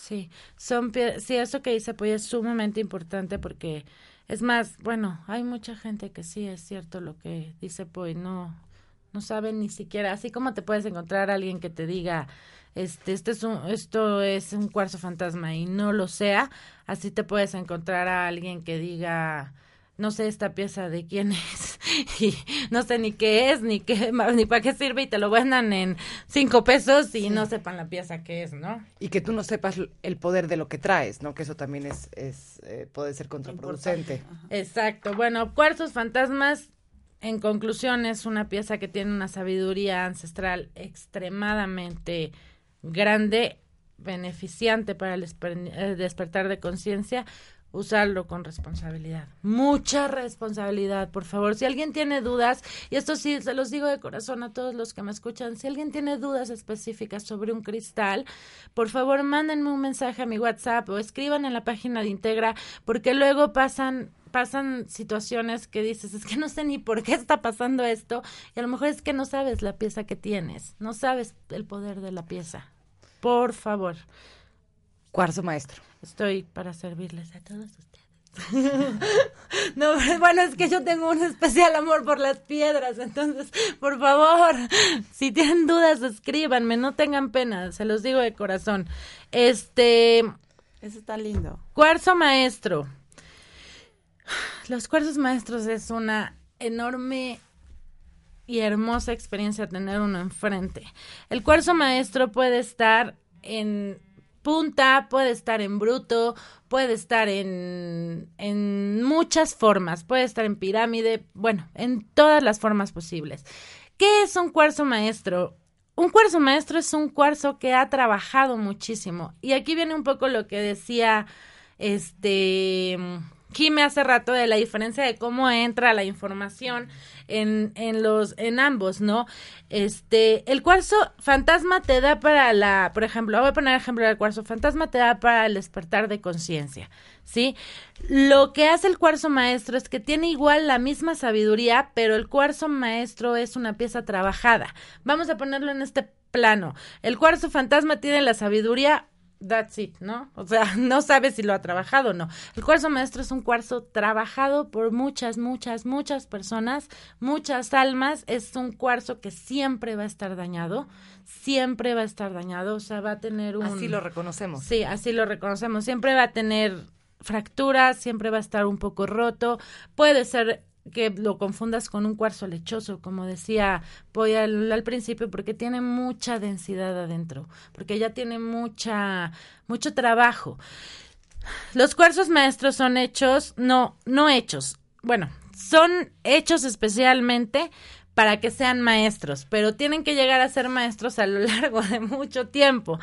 Sí, son sí, eso que dice pues es sumamente importante porque es más, bueno, hay mucha gente que sí es cierto lo que dice pues no no saben ni siquiera, así como te puedes encontrar a alguien que te diga este este es un esto es un cuarzo fantasma y no lo sea, así te puedes encontrar a alguien que diga no sé esta pieza de quién es y no sé ni qué es ni qué ni para qué sirve y te lo vendan en cinco pesos y no sepan la pieza que es, ¿no? Y que tú no sepas el poder de lo que traes, ¿no? Que eso también es, es eh, puede ser contraproducente. Exacto. Bueno, Cuarzos Fantasmas, en conclusión, es una pieza que tiene una sabiduría ancestral extremadamente grande, beneficiante para el eh, despertar de conciencia. Usarlo con responsabilidad. Mucha responsabilidad, por favor. Si alguien tiene dudas, y esto sí se los digo de corazón a todos los que me escuchan, si alguien tiene dudas específicas sobre un cristal, por favor mándenme un mensaje a mi WhatsApp o escriban en la página de Integra, porque luego pasan pasan situaciones que dices, es que no sé ni por qué está pasando esto, y a lo mejor es que no sabes la pieza que tienes, no sabes el poder de la pieza. Por favor. Cuarzo maestro. Estoy para servirles a todos ustedes. no, bueno, es que yo tengo un especial amor por las piedras, entonces, por favor, si tienen dudas, escríbanme, no tengan pena, se los digo de corazón. Este, Eso está lindo. Cuarzo maestro. Los cuarzos maestros es una enorme y hermosa experiencia tener uno enfrente. El cuarzo maestro puede estar en punta, puede estar en bruto, puede estar en, en muchas formas, puede estar en pirámide, bueno, en todas las formas posibles. ¿Qué es un cuarzo maestro? Un cuarzo maestro es un cuarzo que ha trabajado muchísimo. Y aquí viene un poco lo que decía este Jime hace rato de la diferencia de cómo entra la información en, en los en ambos, ¿no? Este, el cuarzo fantasma te da para la, por ejemplo, voy a poner ejemplo del cuarzo fantasma te da para el despertar de conciencia, ¿sí? Lo que hace el cuarzo maestro es que tiene igual la misma sabiduría, pero el cuarzo maestro es una pieza trabajada. Vamos a ponerlo en este plano. El cuarzo fantasma tiene la sabiduría That's it, ¿no? O sea, no sabes si lo ha trabajado o no. El cuarzo maestro es un cuarzo trabajado por muchas, muchas, muchas personas, muchas almas. Es un cuarzo que siempre va a estar dañado, siempre va a estar dañado, o sea, va a tener un... Así lo reconocemos. Sí, así lo reconocemos. Siempre va a tener fracturas, siempre va a estar un poco roto. Puede ser que lo confundas con un cuarzo lechoso, como decía Poy al, al, principio, porque tiene mucha densidad adentro, porque ya tiene mucha, mucho trabajo. Los cuarzos maestros son hechos, no, no hechos, bueno, son hechos especialmente para que sean maestros, pero tienen que llegar a ser maestros a lo largo de mucho tiempo.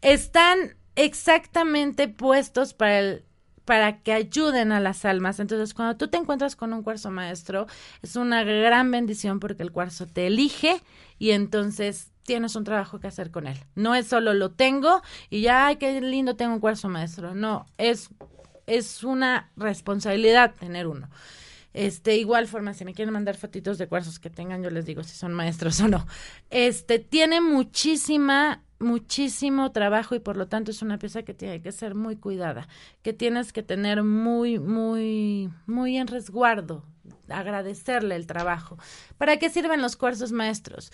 Están exactamente puestos para el para que ayuden a las almas. Entonces, cuando tú te encuentras con un cuarzo maestro, es una gran bendición porque el cuarzo te elige y entonces tienes un trabajo que hacer con él. No es solo lo tengo y ya, ay, qué lindo tengo un cuarzo maestro. No, es, es una responsabilidad tener uno. Este, igual forma, si me quieren mandar fotitos de cuarzos que tengan, yo les digo si son maestros o no. Este, tiene muchísima muchísimo trabajo y por lo tanto es una pieza que tiene que ser muy cuidada, que tienes que tener muy, muy, muy en resguardo, agradecerle el trabajo. ¿Para qué sirven los cuarzos maestros?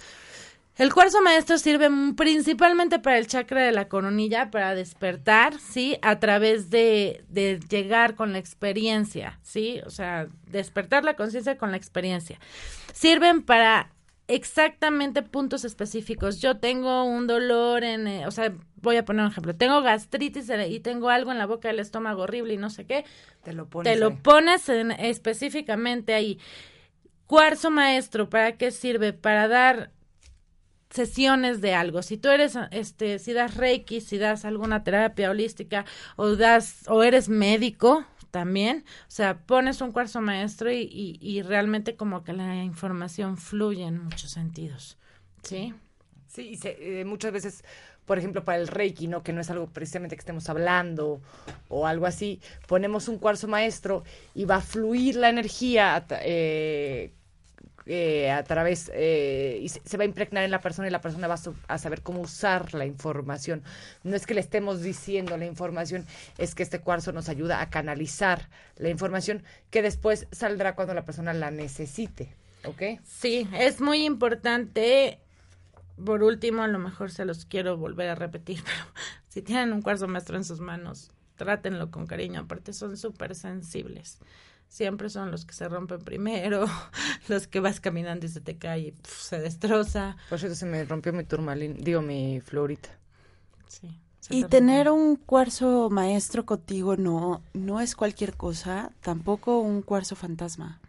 El cuarzo maestro sirve principalmente para el chakra de la coronilla, para despertar, ¿sí? A través de, de llegar con la experiencia, ¿sí? O sea, despertar la conciencia con la experiencia. Sirven para exactamente puntos específicos. Yo tengo un dolor en, eh, o sea, voy a poner un ejemplo. Tengo gastritis y tengo algo en la boca del estómago horrible y no sé qué. Te lo pones. Te lo ahí. pones en, específicamente ahí. Cuarzo maestro, ¿para qué sirve? Para dar sesiones de algo. Si tú eres, este, si das reiki, si das alguna terapia holística o das, o eres médico, también, o sea, pones un cuarzo maestro y, y, y, realmente como que la información fluye en muchos sentidos, ¿sí? Sí, y se, eh, muchas veces por ejemplo, para el Reiki, ¿no? Que no es algo precisamente que estemos hablando o algo así, ponemos un cuarzo maestro y va a fluir la energía eh, eh, a través eh, y se, va a impregnar en la persona y la persona va a, su- a saber cómo usar la información. No es que le estemos diciendo la información, es que este cuarzo nos ayuda a canalizar la información que después saldrá cuando la persona la necesite. ¿Ok? Sí, es muy importante. Por último, a lo mejor se los quiero volver a repetir, pero si tienen un cuarzo maestro en sus manos, trátenlo con cariño. Aparte, son súper sensibles. Siempre son los que se rompen primero, los que vas caminando y se te cae y pf, se destroza. Por eso se me rompió mi turmalín, digo mi florita. Sí. Y te tener un cuarzo maestro contigo no, no es cualquier cosa, tampoco un cuarzo fantasma.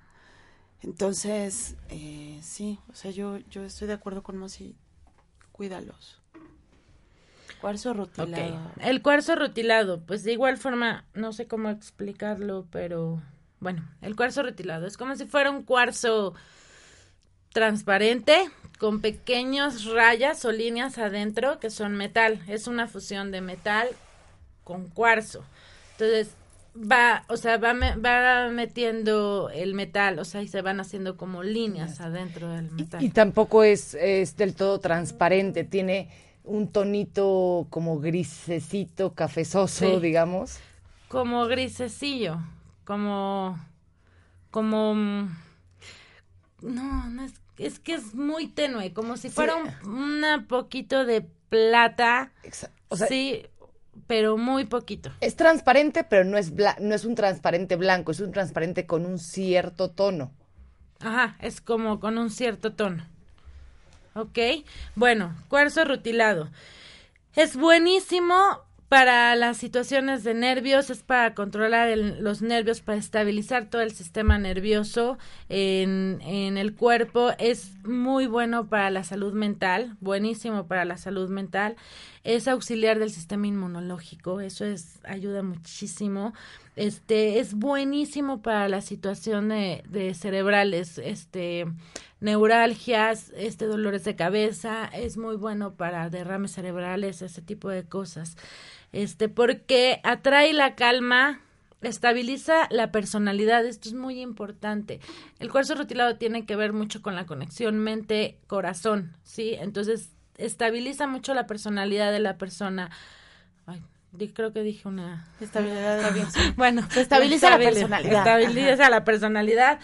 Entonces, eh, sí, o sea, yo, yo estoy de acuerdo con Mosi, cuídalos. Cuarzo rutilado. El cuarzo rutilado, pues de igual forma, no sé cómo explicarlo, pero bueno, el cuarzo rutilado es como si fuera un cuarzo transparente con pequeños rayas o líneas adentro que son metal. Es una fusión de metal con cuarzo. Entonces va, o sea, va, me- va metiendo el metal, o sea, y se van haciendo como líneas adentro del metal. Y tampoco es, es del todo transparente, tiene un tonito como grisecito, cafezoso, Sí. digamos. como grisecillo, como, como, mm, no, no es, es que es muy tenue, como si fuera un una poquito de plata, O sea, sí, pero muy poquito. Es transparente, pero no es, bla- no es un transparente blanco, es un transparente con un cierto tono. Ajá, es como con un cierto tono. Ok, bueno, cuarzo rutilado. Es buenísimo para las situaciones de nervios, es para controlar el- los nervios, para estabilizar todo el sistema nervioso en, en el cuerpo. Es muy bueno para la salud mental, buenísimo para la salud mental. Es auxiliar del sistema inmunológico, eso es ayuda muchísimo. Este es buenísimo para la situación de, de cerebrales, este neuralgias, este dolores de cabeza, es muy bueno para derrames cerebrales, ese tipo de cosas. Este, porque atrae la calma, estabiliza la personalidad, esto es muy importante. El cuarzo rutilado tiene que ver mucho con la conexión mente-corazón, ¿sí? Entonces, estabiliza mucho la personalidad de la persona. Ay, di- creo que dije una... Estabilidad. Bien, sí. Bueno, Se estabiliza la personalidad. Estabiliza la personalidad.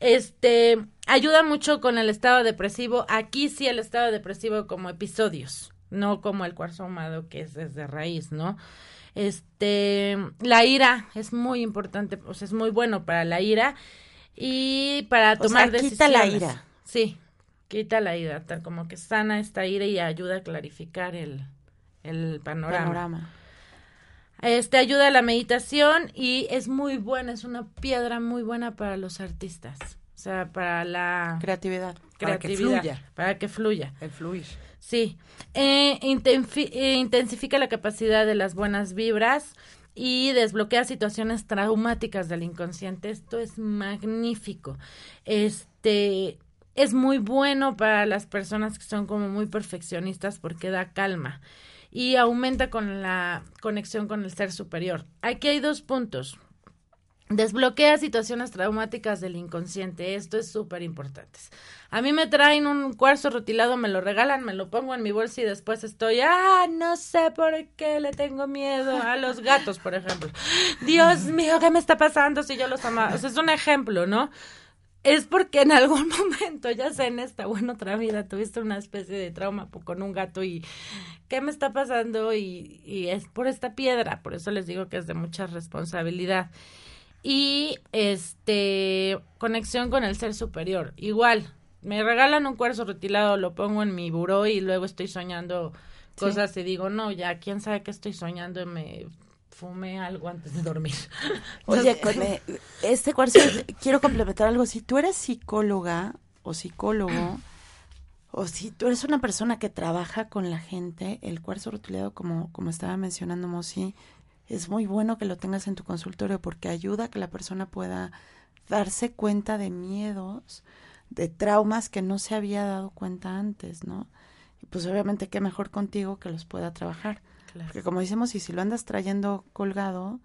Este, ayuda mucho con el estado depresivo. Aquí sí el estado depresivo como episodios, no como el cuarzo ahumado que es desde raíz, ¿no? Este, la ira es muy importante, o sea, es muy bueno para la ira y para O tomar sea, quita la decisiones. ira. Sí, quita la ira, tal como que sana esta ira y ayuda a clarificar el, el panorama. Panorama. Este ayuda a la meditación y es muy buena, es una piedra muy buena para los artistas. O sea, para la Creatividad. Para que creatividad, fluya. Para que fluya. El fluir. Sí. Eh, eh, intensifica la capacidad de las buenas vibras y desbloquea situaciones traumáticas del inconsciente. Esto es magnífico. Este es muy bueno para las personas que son como muy perfeccionistas porque da calma y aumenta con la conexión con el ser superior. Aquí hay dos puntos. Desbloquea situaciones traumáticas del inconsciente. Esto es súper importante. A mí me traen un cuarzo rutilado, me lo regalan, me lo pongo en mi bolsa y después estoy, ah, no sé por qué le tengo miedo a los gatos, por ejemplo. Dios mío, ¿qué me está pasando si yo los amaba? Es un ejemplo, ¿no? Es porque en algún momento, ya sea en esta o en otra vida, tuviste una especie de trauma con un gato y ¿qué me está pasando? Y, y es por esta piedra, por eso les digo que es de mucha responsabilidad. Y este, conexión con el ser superior, igual, me regalan un cuarzo rutilado, lo pongo en mi buró y luego estoy soñando cosas y digo, no, ya, quién sabe qué estoy soñando y me fumé algo antes de dormir. Oye, con eh, este cuarzo, quiero complementar algo. Si tú eres psicóloga o psicólogo, o si tú eres una persona que trabaja con la gente, el cuarzo rutilado, como, como estaba mencionando Mosi, es muy bueno que lo tengas en tu consultorio porque ayuda a que la persona pueda darse cuenta de miedos, de traumas que no se había dado cuenta antes, ¿no? pues obviamente qué mejor contigo que los pueda trabajar. Claro. Porque como decimos, y si lo andas trayendo colgado,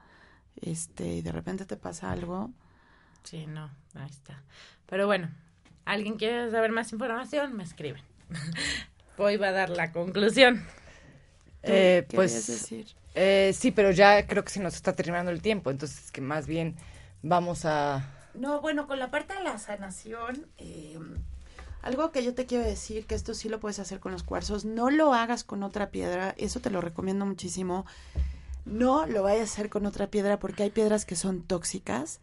este, y de repente te pasa algo, Sí, no, ahí está. Pero bueno, ¿alguien quiere saber más información? Me escriben. Hoy va a dar la conclusión. Eh, ¿qué pues decir? eh, sí, pero ya creo que se nos está terminando el tiempo, entonces que más bien vamos a... No, bueno, con la parte de la sanación, eh, algo que yo te quiero decir, que esto sí lo puedes hacer con los cuarzos, no lo hagas con otra piedra, eso te lo recomiendo muchísimo. No lo vayas a hacer con otra piedra porque hay piedras que son tóxicas,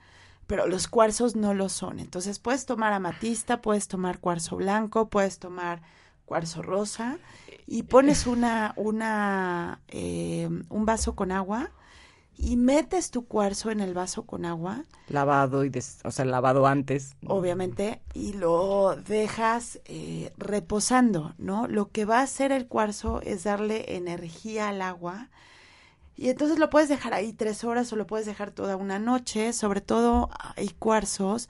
pero los cuarzos no lo son. Entonces puedes tomar amatista, puedes tomar cuarzo blanco, puedes tomar cuarzo rosa y pones una, una, eh, un vaso con agua y metes tu cuarzo en el vaso con agua Lavado y, des- o sea, lavado antes. obviamente, y lo dejas eh, reposando, ¿no? Lo que va a hacer el cuarzo es darle energía al agua. Y entonces lo puedes dejar ahí tres horas o lo puedes dejar toda una noche. Sobre todo hay cuarzos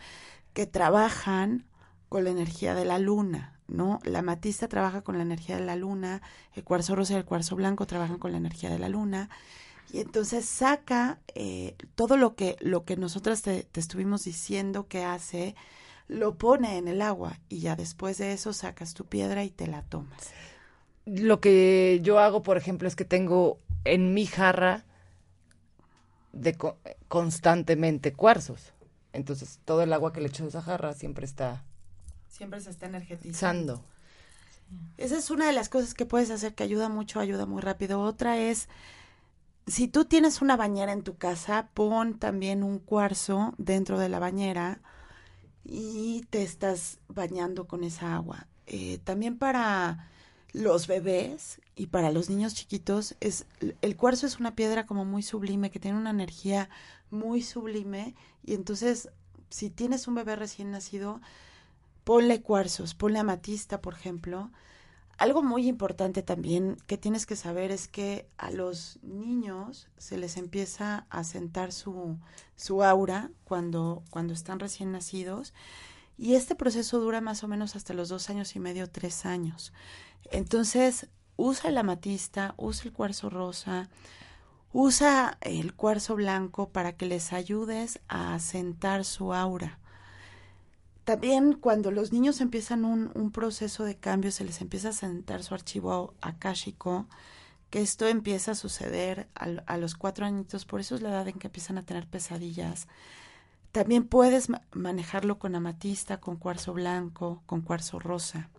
que trabajan con la energía de la luna, ¿no? La matista trabaja con la energía de la luna, el cuarzo rosa y el cuarzo blanco trabajan con la energía de la luna. Y entonces saca eh, todo lo que, lo que nosotras te, estuvimos diciendo que hace, lo pone en el agua y ya después de eso sacas tu piedra y te la tomas. Lo que yo hago, por ejemplo, es que tengo en mi jarra de co- constantemente cuarzos. Entonces, todo el agua que le echo a esa jarra siempre está Siempre se está energetizando. Esa es una de las cosas que puedes hacer que ayuda mucho, ayuda muy rápido. Otra es, si tú tienes una bañera en tu casa, pon también un cuarzo dentro de la bañera y te estás bañando con esa agua. Eh, también para los bebés y para los niños chiquitos, es, el cuarzo es una piedra como muy sublime, que tiene una energía muy sublime y entonces si tienes un bebé recién nacido, ponle cuarzos, ponle amatista, por ejemplo. Algo muy importante también que tienes que saber es que a los niños se les empieza a sentar su, su aura cuando, cuando están recién nacidos y este proceso dura más o menos hasta los dos años y medio, tres años. Entonces, usa el amatista, usa el cuarzo rosa, usa el cuarzo blanco para que les ayudes a asentar su aura. También cuando los niños empiezan un, proceso de cambio, se les empieza a sentar su archivo akáshico, que esto empieza a suceder a, los cuatro añitos, por eso es la edad en que empiezan a tener pesadillas. También puedes ma- manejarlo con amatista, con cuarzo blanco, con cuarzo rosa.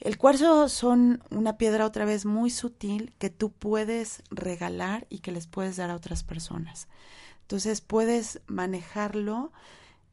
El cuarzo son una piedra otra vez muy sutil que tú puedes regalar y que les puedes dar a otras personas. Entonces puedes manejarlo.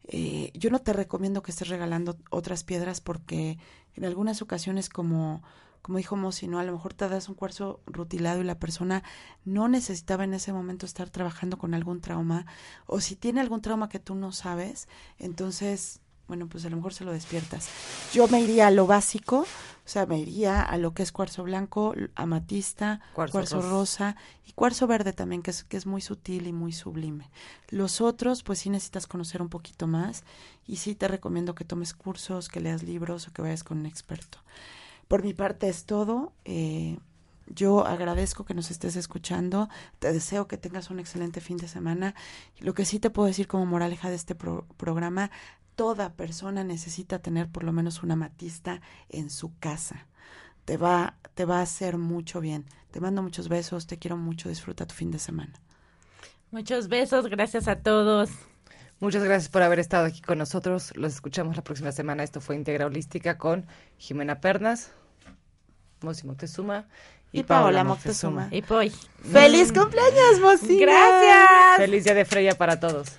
Eh, yo no te recomiendo que estés regalando otras piedras porque en algunas ocasiones como como dijo Mosi, ¿no? A lo mejor te das un cuarzo rutilado y la persona no necesitaba en ese momento estar trabajando con algún trauma o si tiene algún trauma que tú no sabes, entonces, bueno, pues a lo mejor se lo despiertas. Yo me iría a lo básico, o sea, me iría a lo que es cuarzo blanco, amatista, Cuarzo cuarzo, rosa. rosa y cuarzo verde también, que es, que es muy sutil y muy sublime. Los otros, pues sí necesitas conocer un poquito más y sí te recomiendo que tomes cursos, que leas libros o que vayas con un experto. Por mi parte es todo. Eh, yo agradezco que nos estés escuchando. Te deseo que tengas un excelente fin de semana. Lo que sí te puedo decir como moraleja de este pro- programa, toda persona necesita tener por lo menos una matista en su casa. Te va, te va a hacer mucho bien. Te mando muchos besos, te quiero mucho, disfruta tu fin de semana. Muchos besos, gracias a todos. Muchas gracias por haber estado aquí con nosotros. Los escuchamos la próxima semana. Esto fue Integra Holística con Jimena Pernas, Mosi Moctezuma y, Y Paola Moctezuma. Y voy. ¡Feliz cumpleaños, Mocina! Gracias. Feliz día de Freya para todos.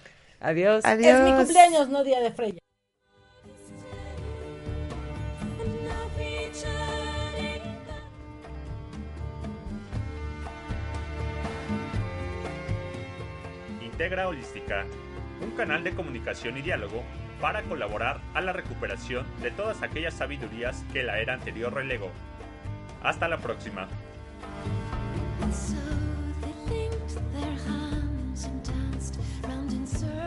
Adiós. Adiós. Es mi cumpleaños, no día de Freya. Integra Holística, un canal de comunicación y diálogo para colaborar a la recuperación de todas aquellas sabidurías que la era anterior relegó. Hasta la próxima.